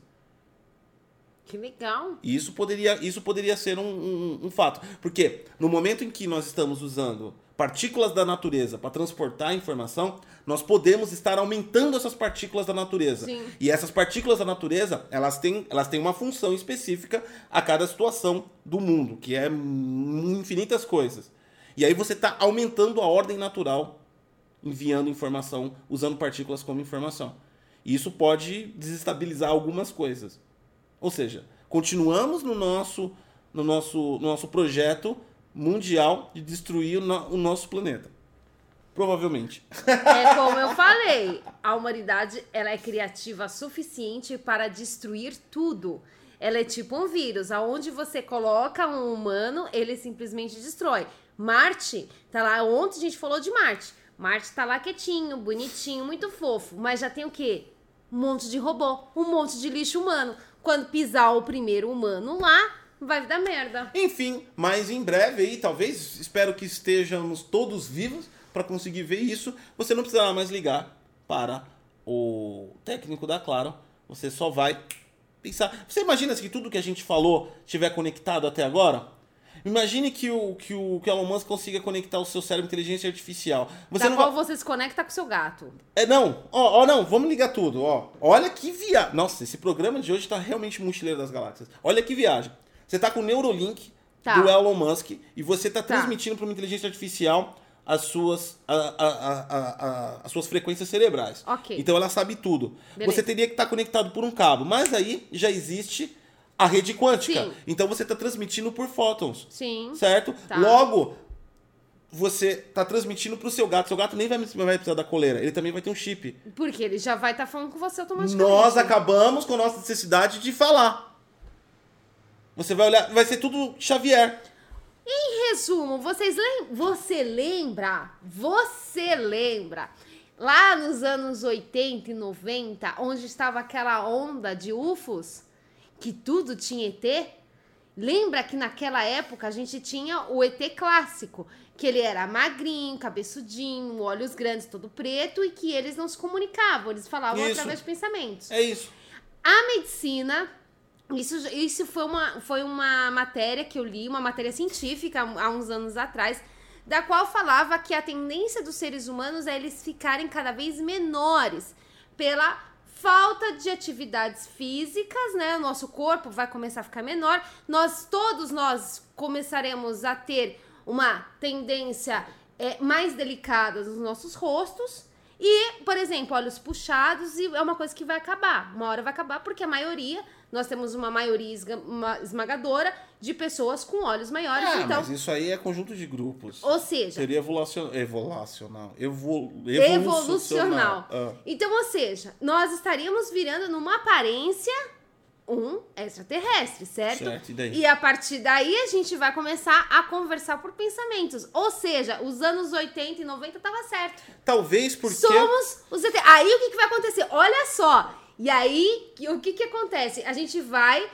Que legal. Isso poderia, isso poderia ser um, um- um fato. Porque no momento em que nós estamos usando partículas da natureza para transportar a informação, nós podemos estar aumentando essas partículas da natureza. Sim. E essas partículas da natureza, elas têm, elas têm uma função específica a cada situação do mundo, que é infinitas coisas. E aí você está aumentando a ordem natural enviando informação, usando partículas como informação. E isso pode desestabilizar algumas coisas. Ou seja, continuamos no nosso, no nosso, no nosso projeto mundial de destruir o, no- o nosso planeta. Provavelmente. É como eu falei, a humanidade ela é criativa suficiente para destruir tudo. Ela é tipo um vírus, aonde você coloca um humano, ele simplesmente destrói. Marte, tá lá, ontem a gente falou de Marte. Marte tá lá quietinho, bonitinho, muito fofo, mas já tem o quê? Um monte de robô, um monte de lixo humano. Quando pisar o primeiro humano lá, vai dar merda. Enfim, mas em breve aí, talvez, espero que estejamos todos vivos para conseguir ver isso. Você não precisará mais ligar para o técnico da Claro. Você só vai pensar. Você imagina se tudo que a gente falou estiver conectado até agora? Imagine que o, que o que o Elon Musk consiga conectar o seu cérebro à inteligência artificial. Você da não qual vai... você se conecta com o seu gato. É, não, ó, ó, não, vamos ligar tudo, ó. Olha que viagem. Nossa, esse programa de hoje tá realmente mochileiro das galáxias. Olha que viagem. Você tá com o Neurolink Tá. do Elon Musk e você tá Tá. transmitindo para uma inteligência artificial as suas, a- a- a- as suas frequências cerebrais. Ok. Então ela sabe tudo. Beleza. Você teria que estar conectado por um cabo, mas aí já existe a rede quântica. Sim. Então você tá transmitindo por fótons. Sim. Certo? Tá. Logo, você tá transmitindo pro seu gato. Seu gato nem vai, vai precisar da coleira. Ele também vai ter um chip. Porque ele já vai estar falando com você automaticamente. Nós acabamos com a nossa necessidade de falar. Você vai olhar, vai ser tudo Xavier. Em resumo, vocês lem você lembra? Você lembra? Lá nos anos 80 e 90, onde estava aquela onda de UFOs, que tudo tinha ET? Lembra que naquela época a gente tinha o ET clássico, que ele era magrinho, cabeçudinho, olhos grandes, todo preto e que eles não se comunicavam, eles falavam Isso. através de pensamentos. É isso. A medicina, isso, isso foi, uma, foi uma matéria que eu li, uma matéria científica há uns anos atrás, da qual falava que a tendência dos seres humanos é eles ficarem cada vez menores pela falta de atividades físicas, né? O nosso corpo vai começar a ficar menor. Nós todos nós começaremos a ter uma tendência é, mais delicada nos nossos rostos. E, por exemplo, olhos puxados, e é uma coisa que vai acabar. Uma hora vai acabar, porque a maioria, nós temos uma maioria esmagadora de pessoas com olhos maiores. Ah, então, mas isso aí é conjunto de grupos. ou seja, Seria evolucion... evolucional. Evol... evolucional. Ah. Então, ou seja, nós estaríamos virando numa aparência um extraterrestre, certo? Certo, e daí? E a partir daí a gente vai começar a conversar por pensamentos. Ou seja, os anos 80 e 90 tava certo. Talvez porque. Somos os ET. Aí o que, que vai acontecer? Olha só. E aí, o que, que acontece? A gente vai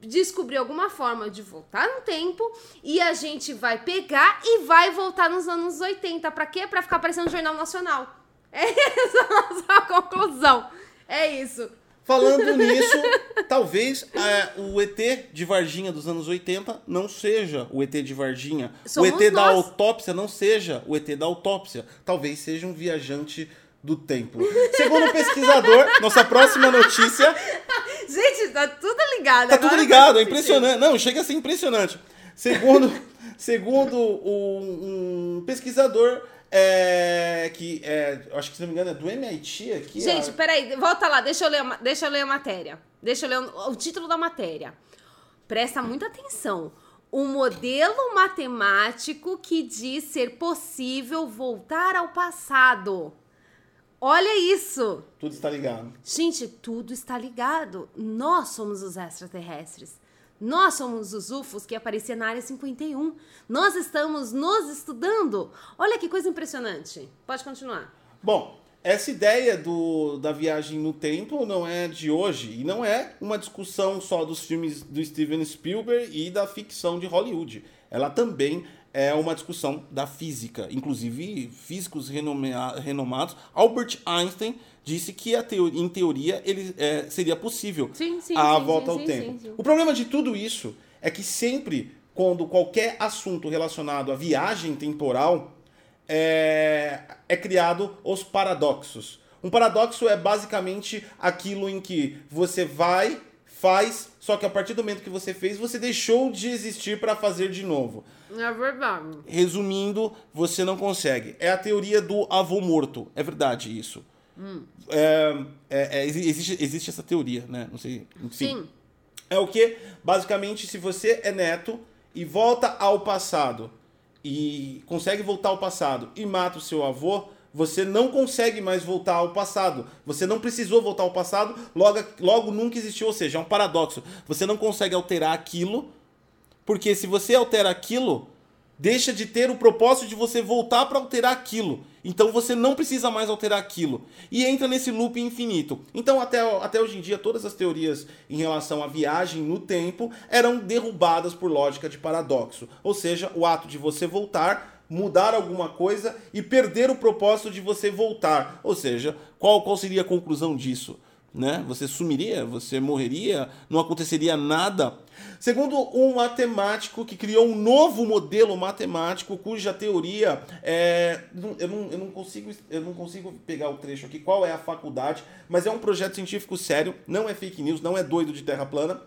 descobrir alguma forma de voltar no tempo e a gente vai pegar e vai voltar nos anos 80. Pra quê? Pra ficar parecendo Jornal Nacional. É essa a nossa conclusão. É isso. Falando nisso, talvez é, o ET de Varginha dos anos 80 não seja o ET de Varginha. Somos o ET da nós. autópsia não seja o ET da autópsia. Talvez seja um viajante do tempo. Segundo o pesquisador, nossa próxima notícia. Gente, tá tudo ligado. Tá tudo agora ligado, é sentido. impressionante. Não, chega a ser impressionante. Segundo, segundo um, um pesquisador é, que é, acho que se não me engano é do MIT aqui. Gente, a- peraí, volta lá, deixa eu ler, a deixa eu ler a matéria. Deixa eu ler o, o título da matéria. Presta muita atenção. O modelo matemático que diz ser possível voltar ao passado. Olha isso! tudo está ligado. Gente, tudo está ligado. Nós somos os extraterrestres. Nós somos os UFOs que apareciam na área 51. Nós estamos nos estudando. Olha que coisa impressionante. Pode continuar. Bom, essa ideia do, da viagem no tempo não é de hoje e não é uma discussão só dos filmes do Steven Spielberg e da ficção de Hollywood. Ela também é uma discussão da física. Inclusive, físicos renomados, Albert Einstein disse que em teoria ele é, seria possível Sim, sim, a sim, volta ao tempo. O problema de tudo isso é que sempre quando qualquer assunto relacionado à viagem temporal é, é criado os paradoxos. Um paradoxo é basicamente aquilo em que você vai, faz, só que a partir do momento que você fez, você deixou de existir para fazer de novo. É verdade. Resumindo, você não consegue. É a teoria do avô morto. É verdade isso. É, é- é- existe, existe essa teoria, né? Não sei. Enfim. Sim. É o que? Basicamente, se você é neto e volta ao passado e consegue voltar ao passado e mata o seu avô, você não consegue mais voltar ao passado. Você não precisou voltar ao passado, logo, logo nunca existiu. Ou seja, é um paradoxo. Você não consegue alterar aquilo, porque se você altera aquilo, deixa de ter o propósito de você voltar para alterar aquilo. Então você não precisa mais alterar aquilo. E entra nesse loop infinito. Então, até, até hoje em dia, todas as teorias em relação à viagem no tempo eram derrubadas por lógica de paradoxo. Ou seja, o ato de você voltar, mudar alguma coisa e perder o propósito de você voltar. Ou seja, qual, qual seria a conclusão disso? né? Você sumiria, você morreria, não aconteceria nada. Segundo um matemático que criou um novo modelo matemático cuja teoria é, eu, não, eu, não consigo, eu não consigo pegar o trecho aqui, qual é a faculdade, mas é um projeto científico sério, não é fake news, não é doido de terra plana.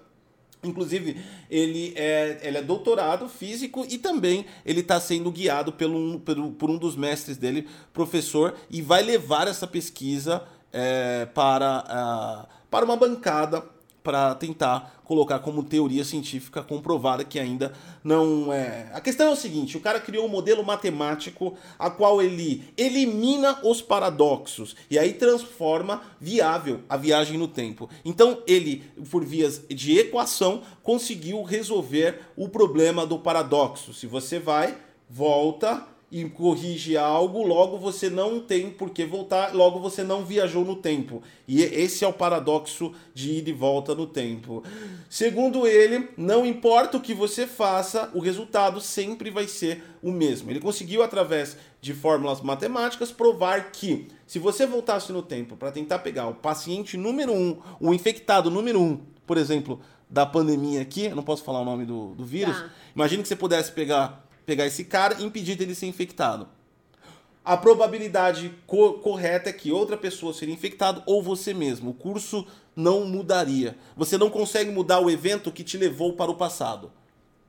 Inclusive, ele é, ele é doutorado físico e também ele está sendo guiado pelo, pelo- por um dos mestres dele, professor, e vai levar essa pesquisa é, para, ah, para uma bancada para tentar colocar como teoria científica comprovada que ainda não é. A questão é o seguinte: o cara criou um modelo matemático a qual ele elimina os paradoxos e aí transforma viável a viagem no tempo. Então ele, por vias de equação, conseguiu resolver o problema do paradoxo. Se você vai, volta e corrige algo, logo você não tem por que voltar, logo você não viajou no tempo. E esse é o paradoxo de ir e volta no tempo. Segundo ele, não importa o que você faça, o resultado sempre vai ser o mesmo. Ele conseguiu, através de fórmulas matemáticas, provar que se você voltasse no tempo para tentar pegar o paciente número um, o infectado número um, por exemplo, da pandemia aqui, eu não posso falar o nome do, do vírus, Tá. imagine que você pudesse pegar pegar esse cara e impedir dele ser infectado. A probabilidade co- correta é que outra pessoa seria infectada ou você mesmo. O curso não mudaria. Você não consegue mudar o evento que te levou para o passado.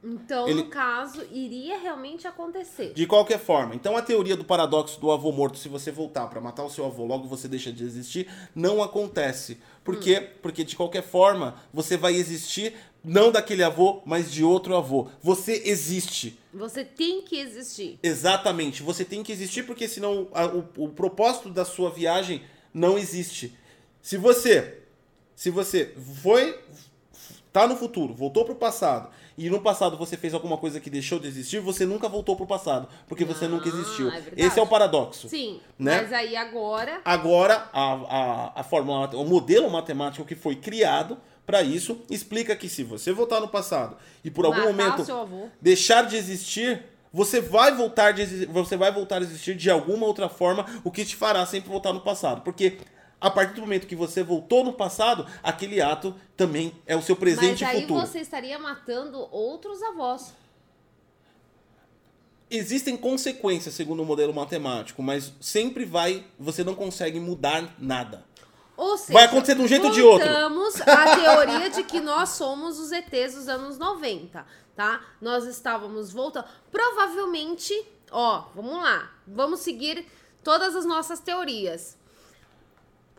Então, Ele- no caso, iria realmente acontecer. De qualquer forma, então a teoria do paradoxo do avô morto, se você voltar para matar o seu avô, logo você deixa de existir, não acontece. Por quê? Porque de qualquer forma, você vai existir não daquele avô, mas de outro avô. Você existe. Você tem que existir. Exatamente. Você tem que existir porque senão a- o, o propósito da sua viagem não existe. Se você se você foi tá no futuro, voltou pro passado e no passado você fez alguma coisa que deixou de existir, você nunca voltou pro passado, porque você Ah, nunca existiu. é. Esse é o paradoxo. Sim, Né? mas aí agora. Agora, a, a, a fórmula, o modelo matemático que foi criado para isso, explica que se você voltar no passado e por algum Matar momento deixar de existir, você vai voltar de você vai voltar a existir de alguma outra forma, o que te fará sempre voltar no passado, porque a partir do momento que você voltou no passado, aquele ato também é o seu presente Mas e aí futuro. você estaria matando outros avós. Existem consequências segundo o modelo matemático, mas sempre vai, você não consegue mudar nada. Ou seja, Vai acontecer de um jeito ou de outro. À teoria de que nós somos os ETs dos anos 90, tá? Nós estávamos voltando. Provavelmente, ó, vamos lá. Vamos seguir todas as nossas teorias.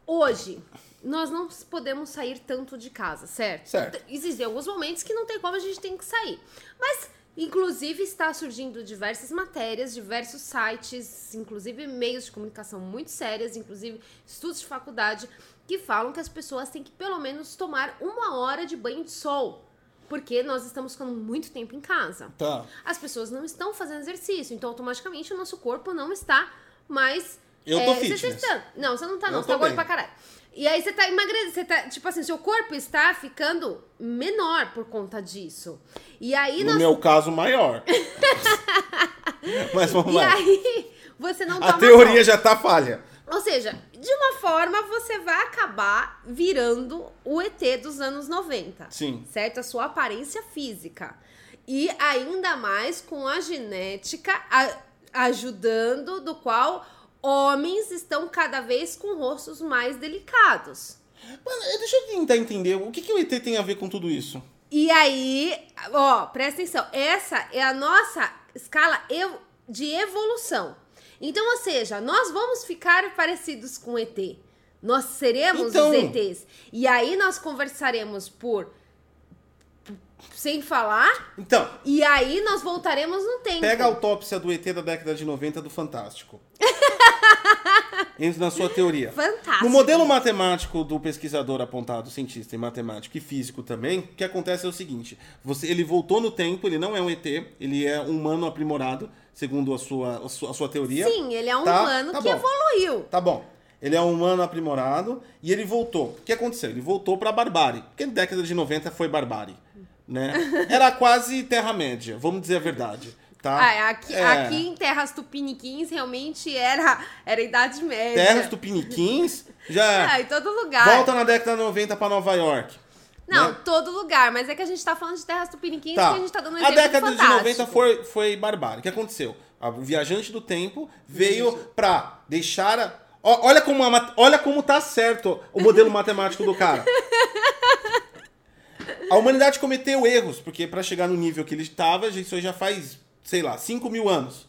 Hoje, nós não podemos sair tanto de casa, certo? Certo. Existem alguns momentos que não tem como a gente tem que sair. Mas, inclusive, está surgindo diversas matérias, diversos sites, inclusive meios de comunicação muito sérias, inclusive estudos de faculdade, que falam que as pessoas têm que pelo menos tomar uma hora de banho de sol. Porque nós estamos ficando muito tempo em casa. Tá. As pessoas não estão fazendo exercício, então automaticamente o nosso corpo não está mais. Eu tô é, se fitness. exercitando. Não, você não tá, Eu não. Você tô tá gordo pra caralho. E aí você tá emagrecendo, você tá, tipo assim, seu corpo está ficando menor por conta disso. E aí No nós. meu caso, maior. Mas vamos E lá. aí você não A teoria sol. já tá falha. Ou seja, de uma forma você vai acabar virando o ET dos anos 90. Sim. Certo? A sua aparência física. E ainda mais com a genética a- ajudando, do qual homens estão cada vez com rostos mais delicados. Mano, deixa eu tentar entender. O que, que o ET tem a ver com tudo isso? E aí, ó, presta atenção, essa é a nossa escala de evolução. Então, ou seja, nós vamos ficar parecidos com o ET. Nós seremos Então. os ETs. E aí nós conversaremos por sem falar, Então, e aí nós voltaremos no tempo. pega a autópsia do ET da década de 90 do Fantástico. Entra na sua teoria. Fantástico. No modelo matemático do pesquisador apontado, cientista em matemático e físico também, o que acontece é o seguinte: você, ele voltou no tempo, ele não é um ET, ele é um humano aprimorado, segundo a sua, a sua, a sua teoria. Sim, ele é um Tá, humano tá que bom. evoluiu. Tá bom. Ele é um humano aprimorado e ele voltou. O que aconteceu? Ele voltou pra barbárie. Porque na década de 90 foi barbárie. Né? Era quase Terra-média, vamos dizer a verdade. Tá? Ah, aqui, É. aqui em Terras Tupiniquins realmente era, era Idade Média. Terras Tupiniquins já. Ah, em todo lugar. Volta na década de 90 pra Nova York. Não, né? todo lugar, mas é que a gente tá falando de terras tupiniquins Tá. que a gente tá dando um a exemplo década de fantástico. 90 foi, foi barbárie. O que aconteceu? A- O viajante do tempo veio pra deixar. A... Olha, como a mat- olha como tá certo o modelo matemático do cara. A humanidade cometeu erros, porque pra chegar no nível que ele estava, isso aí já faz, sei lá, 5 mil anos.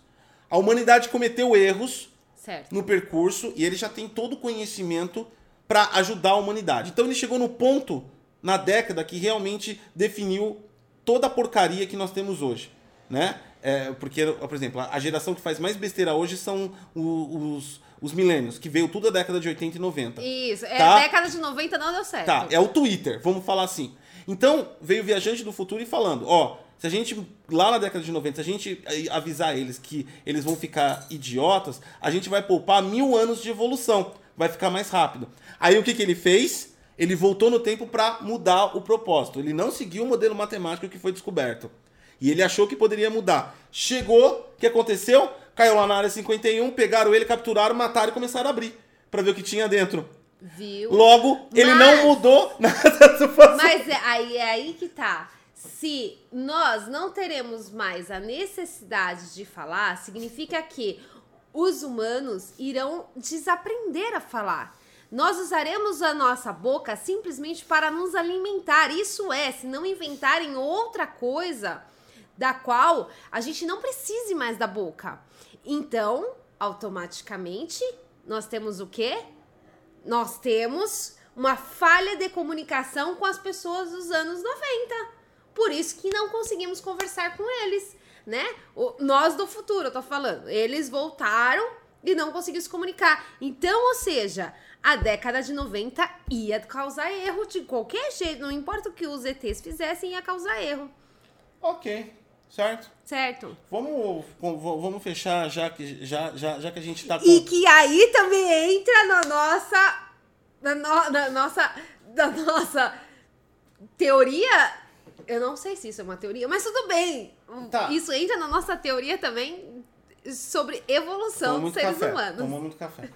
A humanidade cometeu erros Certo. no percurso e ele já tem todo o conhecimento para ajudar a humanidade. Então ele chegou no ponto na década que realmente definiu toda a porcaria que nós temos hoje, né? É, porque, por exemplo, a geração que faz mais besteira hoje são os, os milênios, que veio tudo da década de 80 e 90. Isso, é, Tá. década de 90 não deu certo. Tá, é o Twitter, vamos falar assim. Então, veio o viajante do futuro e falando, ó, se a gente, lá na década de 90, se a gente avisar eles que eles vão ficar idiotas, a gente vai poupar mil anos de evolução, vai ficar mais rápido. Aí o que, que ele fez? Ele voltou no tempo para mudar o propósito. Ele não seguiu o modelo matemático que foi descoberto. E ele achou que poderia mudar. Chegou, o que aconteceu? Caiu lá na área 51, pegaram ele, capturaram, mataram e começaram a abrir para ver o que tinha dentro. Viu? Logo, ele Mas- não mudou nada do passado. Mas é, aí, é aí que tá. Se nós não teremos mais a necessidade de falar, significa que os humanos irão desaprender a falar. Nós usaremos a nossa boca simplesmente para nos alimentar. Isso é, se não inventarem outra coisa da qual a gente não precise mais da boca. Então, automaticamente, nós temos o quê? nós temos uma falha de comunicação com as pessoas dos anos 90. Por isso que não conseguimos conversar com eles, né? O- nós do futuro, eu tô falando. Eles voltaram e não conseguiram se comunicar. Então, ou seja, a década de 90 ia causar erro de qualquer jeito. Não importa o que os ETs fizessem, ia causar erro. Ok, certo? Certo? Vamos, vamos fechar já que, já, já, já que a gente tá com... E que aí também entra na nossa. Na, no- na nossa. Na nossa teoria. Eu não sei se isso é uma teoria, mas tudo bem. Tá. Isso entra na nossa teoria também sobre evolução dos seres café. humanos. Tomou muito café.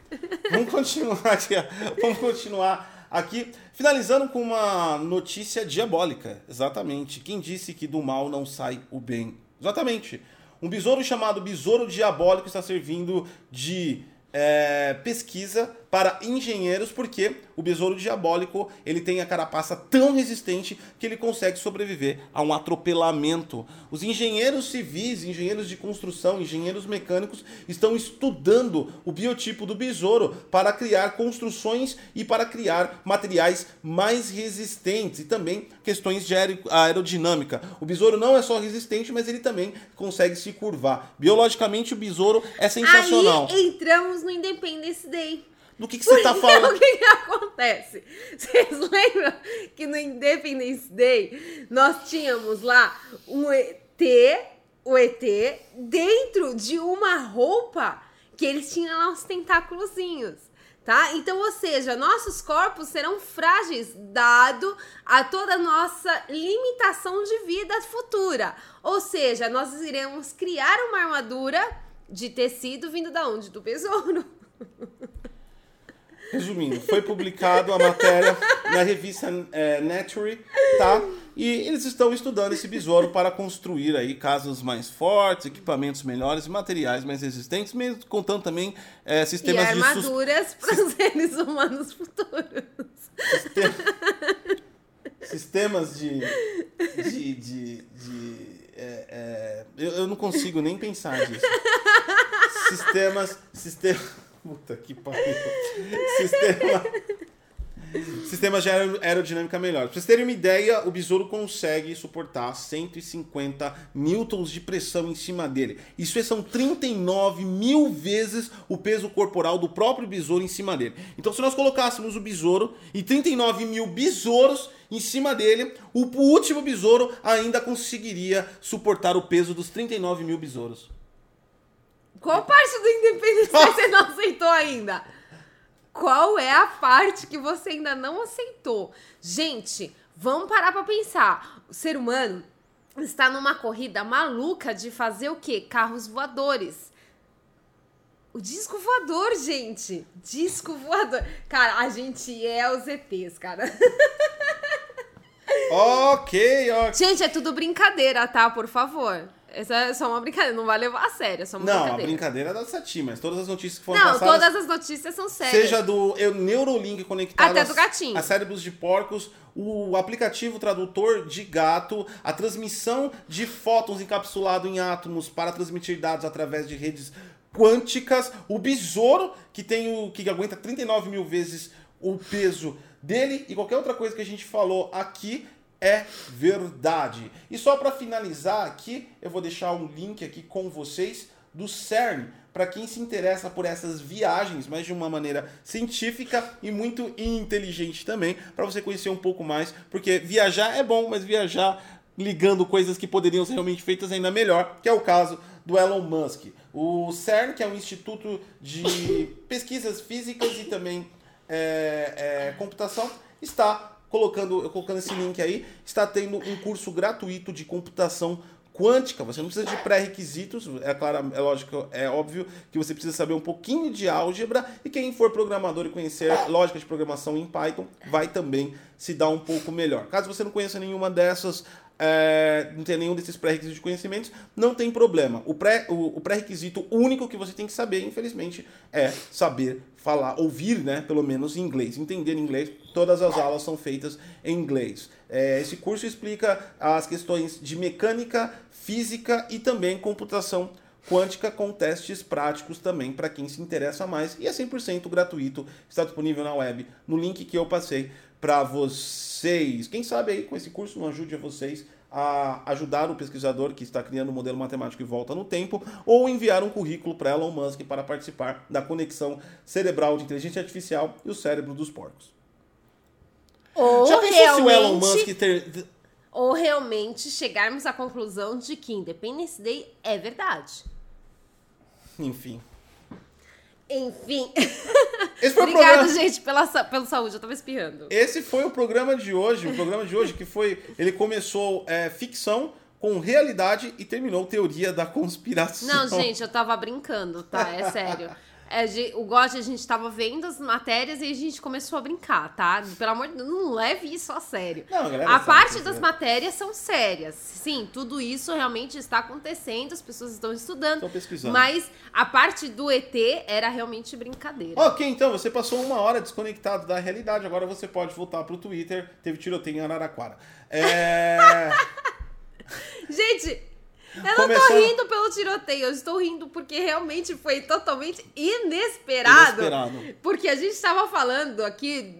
Vamos continuar aqui. Vamos continuar aqui. Finalizando com uma notícia diabólica. Exatamente. Quem disse que do mal não sai o bem? Exatamente. Um besouro chamado besouro diabólico está servindo de é, pesquisa para engenheiros, porque o besouro diabólico ele tem a carapaça tão resistente que ele consegue sobreviver a um atropelamento. Os engenheiros civis, engenheiros de construção, engenheiros mecânicos estão estudando o biotipo do besouro para criar construções e para criar materiais mais resistentes e também questões de aer- aerodinâmica. O besouro não é só resistente, mas ele também consegue se curvar. Biologicamente, o besouro é sensacional. Aí entramos no Independence Day. Do que, que você tá Porque falando? O que, que acontece? Vocês lembram que no Independence Day nós tínhamos lá um ET, o ET, dentro de uma roupa que eles tinham lá uns tentáculozinhos. Tá? Então, ou seja, nossos corpos serão frágeis dado a toda a nossa limitação de vida futura. Ou seja, nós iremos criar uma armadura de tecido vindo da onde? Do besouro. Resumindo, foi publicado a matéria na revista é, Nature, tá? E eles estão estudando esse besouro para construir aí casas mais fortes, equipamentos melhores, materiais mais resistentes, mesmo contando também é, E sistemas de sus- armaduras para os seres humanos futuros. sistemas de. de. de. de- é, é, eu, eu não consigo nem pensar disso. Sistemas. Sistema. Puta que pariu. Sistema. Sistemas de aero- aerodinâmica melhor. Pra vocês terem uma ideia, o besouro consegue suportar 150 newtons de pressão em cima dele. Isso são 39 mil vezes o peso corporal do próprio besouro em cima dele. Então, se nós colocássemos o besouro e 39 mil besouros em cima dele, o último besouro ainda conseguiria suportar o peso dos 39 mil besouros. Qual parte do Independence Day você não aceitou ainda? Qual é a parte que você ainda não aceitou? Gente, vamos parar pra pensar. O ser humano está numa corrida maluca de fazer o quê? Carros voadores. O disco voador, gente. Disco voador. Cara, a gente é os ETs, cara. Ok, ok. Gente, é tudo brincadeira, tá? Por favor. Essa é só uma brincadeira. Não vai levar a sério, é só uma Não, a brincadeira. brincadeira é da Sati, mas todas as notícias que foram Não, passadas... todas as notícias são sérias. Seja do eu- Neurolink conectado Até do gatinho. a cérebros de porcos, o aplicativo tradutor de gato, a transmissão de fótons encapsulado em átomos para transmitir dados através de redes quânticas, o besouro que tem o que aguenta 39 mil vezes o peso dele e qualquer outra coisa que a gente falou aqui é verdade. E só para finalizar aqui, eu vou deixar um link aqui com vocês do CERN, para quem se interessa por essas viagens, mas de uma maneira científica e muito inteligente também, para você conhecer um pouco mais, porque viajar é bom, mas viajar ligando coisas que poderiam ser realmente feitas ainda melhor, que é o caso do Elon Musk. O CERN, que é um instituto de pesquisas físicas e também é, é, computação, está colocando, colocando esse link aí, está tendo um curso gratuito de computação quântica. Você não precisa de pré-requisitos, é claro, é lógico, é óbvio que você precisa saber um pouquinho de álgebra e quem for programador e conhecer lógica de programação em Python vai também se dar um pouco melhor. Caso você não conheça nenhuma dessas é, não tem nenhum desses pré-requisitos de conhecimentos, não tem problema. O pré- o- o pré-requisito único que você tem que saber, infelizmente, é saber falar, ouvir, né, pelo menos em inglês, entender inglês. Todas as aulas são feitas em inglês. É, esse curso explica as questões de mecânica, física e também computação quântica com testes práticos também para quem se interessa mais e é 100% gratuito, está disponível na web no link que eu passei para vocês. Quem sabe aí com esse curso não ajude a vocês a ajudar o pesquisador que está criando um modelo matemático e volta no tempo ou enviar um currículo para Elon Musk para participar da conexão cerebral de inteligência artificial e o cérebro dos porcos. Ou Já pensou se o Elon realmente, Musk ter ou realmente chegarmos à conclusão de que Independence Day é verdade. enfim, Enfim, Esse foi o Obrigada, programa. gente, pela, pelo saúde. Eu tava espirrando. Esse foi o programa de hoje. O programa de hoje que foi. Ele começou é, ficção com realidade e terminou teoria da conspiração. Não, gente, eu tava brincando, tá? É sério. É, o God, a gente tava vendo as matérias e a gente começou a brincar, tá? Pelo amor de Deus, não leve isso a sério. Não, a galera a parte das é. matérias são sérias. Sim, tudo isso realmente está acontecendo, as pessoas estão estudando. Estão pesquisando. Mas a parte do ET era realmente brincadeira. Ok, então você passou uma hora desconectado da realidade. Agora você pode voltar pro Twitter. Teve tiroteio em Araraquara. É. Gente, eu não Começando- tô rindo pelo tiroteio, eu estou rindo porque realmente foi totalmente inesperado. Inesperado. Porque a gente estava falando aqui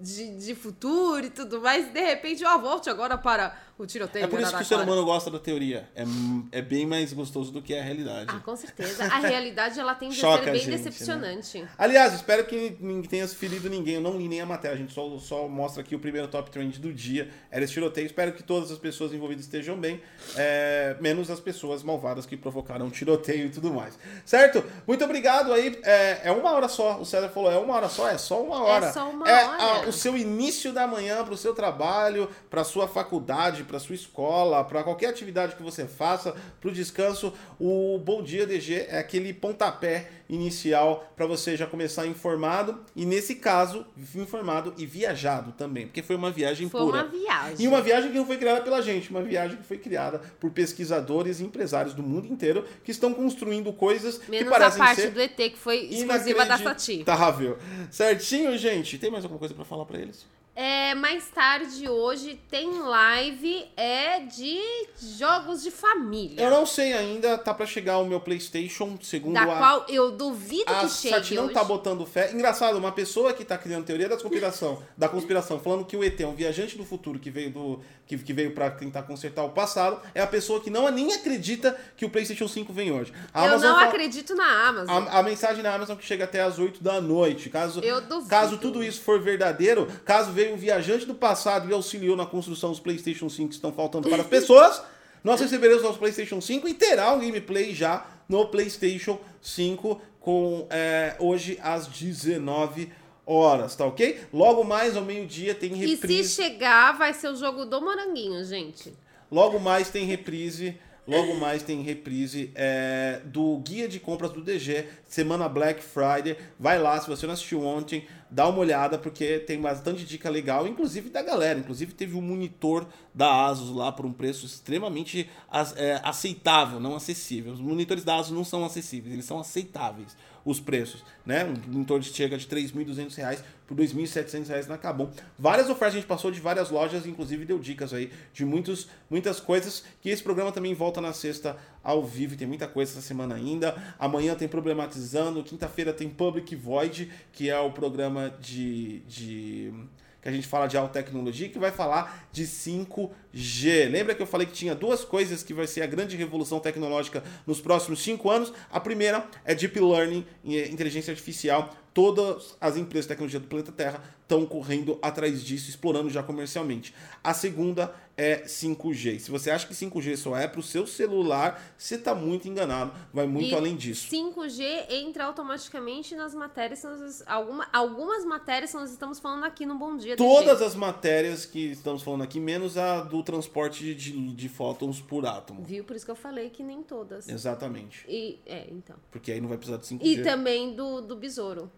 de, de futuro e tudo mais, e de repente, ó, volte agora para o tiroteio. É por isso que o ser humano gosta da teoria. É, é bem mais gostoso do que a realidade. Ah, com certeza. A realidade, ela a Choca ser bem gente, né? decepcionante. Aliás, espero que ninguém tenha ferido ninguém. Eu não li nem a matéria, a gente só, só mostra aqui o primeiro top trend do dia. Era esse tiroteio. Espero que todas as pessoas envolvidas estejam bem, é, menos as pessoas malvadas que provocaram o tiroteio e tudo mais. Certo? Muito obrigado aí. É, é uma hora só. O César falou: é uma hora só? É só uma hora. só uma É hora. a- o seu início da manhã para o seu trabalho, para sua faculdade, para sua escola, para qualquer atividade que você faça, para o descanso. O Bom Dia DG é aquele pontapé inicial para você já começar informado e nesse caso informado e viajado também, porque foi uma viagem Foi pura. uma viagem. E uma viagem que não foi criada pela gente, uma viagem que foi criada por pesquisadores e empresários do mundo inteiro que estão construindo coisas que Menos a parecem parte ser do ET, que foi exclusiva da Sati. inacreditável. Certinho, gente? Tem mais alguma coisa para falar para eles? É, mais tarde hoje tem live é de jogos de família. Eu não sei ainda, tá pra chegar o meu PlayStation, segundo da a. qual eu duvido A que chegue não hoje. tá botando fé. Engraçado, uma pessoa que tá criando teoria da conspiração, da conspiração, falando que o ET é um viajante do futuro que veio do que, que veio para tentar consertar o passado, é a pessoa que não nem acredita que o PlayStation 5 vem hoje. A eu Amazon não fala- acredito na Amazon. A, a mensagem na Amazon que chega até às 8 da noite. Caso, Eu duvido. caso tudo isso for verdadeiro, caso veio um viajante do passado e auxiliou na construção dos PlayStation 5 que estão faltando para as pessoas, nós receberemos nosso PlayStation 5 e terá um gameplay já no PlayStation 5 com é, hoje às 19 horas, tá ok? Logo mais ao meio-dia tem E se reprise. chegar, vai ser o jogo do Moranguinho, gente. Logo mais tem reprise. Logo mais tem reprise é, do guia de compras do DG, semana Black Friday. Vai lá, se você não assistiu ontem, dá uma olhada, porque tem bastante dica legal, inclusive da galera. Inclusive teve um monitor da Asus lá por um preço extremamente é, aceitável, não acessível. Os monitores da Asus não são acessíveis, eles são aceitáveis, os preços. Né? Um monitor que chega de 3.200 reais por 2.700 reais na Cabum. Várias ofertas a gente passou de várias lojas, inclusive deu dicas aí de muitos, muitas coisas. Que esse programa também volta na sexta ao vivo tem muita coisa essa semana ainda. Amanhã tem Problematizando, quinta-feira tem Public Void, que é o programa de. de que a gente fala de alta tecnologia, que vai falar de 5G. Lembra que eu falei que tinha duas coisas que vai ser a grande revolução tecnológica nos próximos cinco anos? A primeira é Deep Learning, inteligência artificial. Todas as empresas de tecnologia do planeta Terra estão correndo atrás disso, explorando já comercialmente. A segunda é 5G. Se você acha que 5G só é para o seu celular, você está muito enganado. Vai muito E além disso. 5G entra automaticamente nas matérias. nós- alguma, algumas matérias que nós estamos falando aqui no Bom Dia. Todas as matérias que estamos falando aqui, menos a do transporte de, de fótons por átomo. Viu? Por isso que eu falei que nem todas. Exatamente. E, é, então. Porque aí não vai precisar de 5G. E também do, do besouro.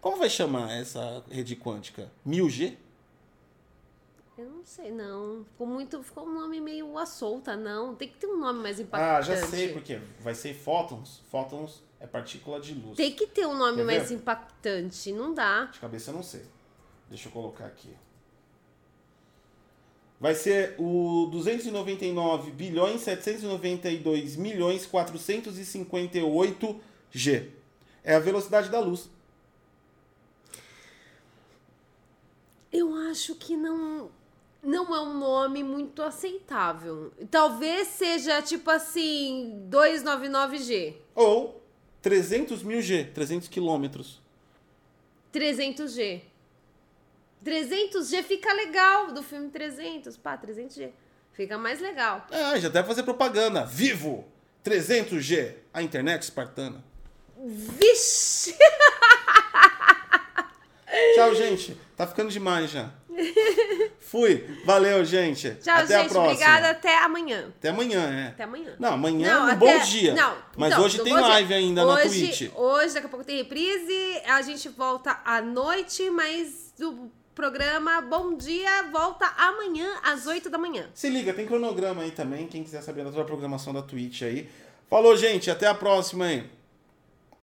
Como vai chamar essa rede quântica? 1000G? Eu não sei, não. Ficou muito. Ficou um nome meio à solta, não. Tem que ter um nome mais Ah, impactante. já sei porque vai ser fótons. Fótons é partícula de luz. Tem que ter um nome Quer mais ver? impactante. Não dá. De cabeça eu não sei. Deixa eu colocar aqui. Vai ser o 299 bilhões 792 milhões 458 G. É a velocidade da luz. Eu acho que não. Não é um nome muito aceitável. Talvez seja tipo assim, 299G. Ou 300 mil G, 300 quilômetros. 300G. 300G fica legal do filme 300. Pá, 300G. Fica mais legal. Ah, já deve fazer propaganda. Vivo! 300G, a internet espartana. Vixe! Tchau, gente. Tá ficando demais já. Fui. Valeu, gente. Tchau, até gente. a próxima. Obrigada. Até amanhã. Até amanhã, é. Até amanhã. Não, amanhã Não, é um até- bom dia. Não, Mas então, hoje tem bom dia- live ainda na hoje, Twitch. Hoje, daqui a pouco tem reprise. A gente volta à noite, mas o programa Bom Dia volta amanhã às 8 da manhã. Se liga, tem cronograma aí também. Quem quiser saber da sua programação da Twitch aí. Falou, gente. Até a próxima aí.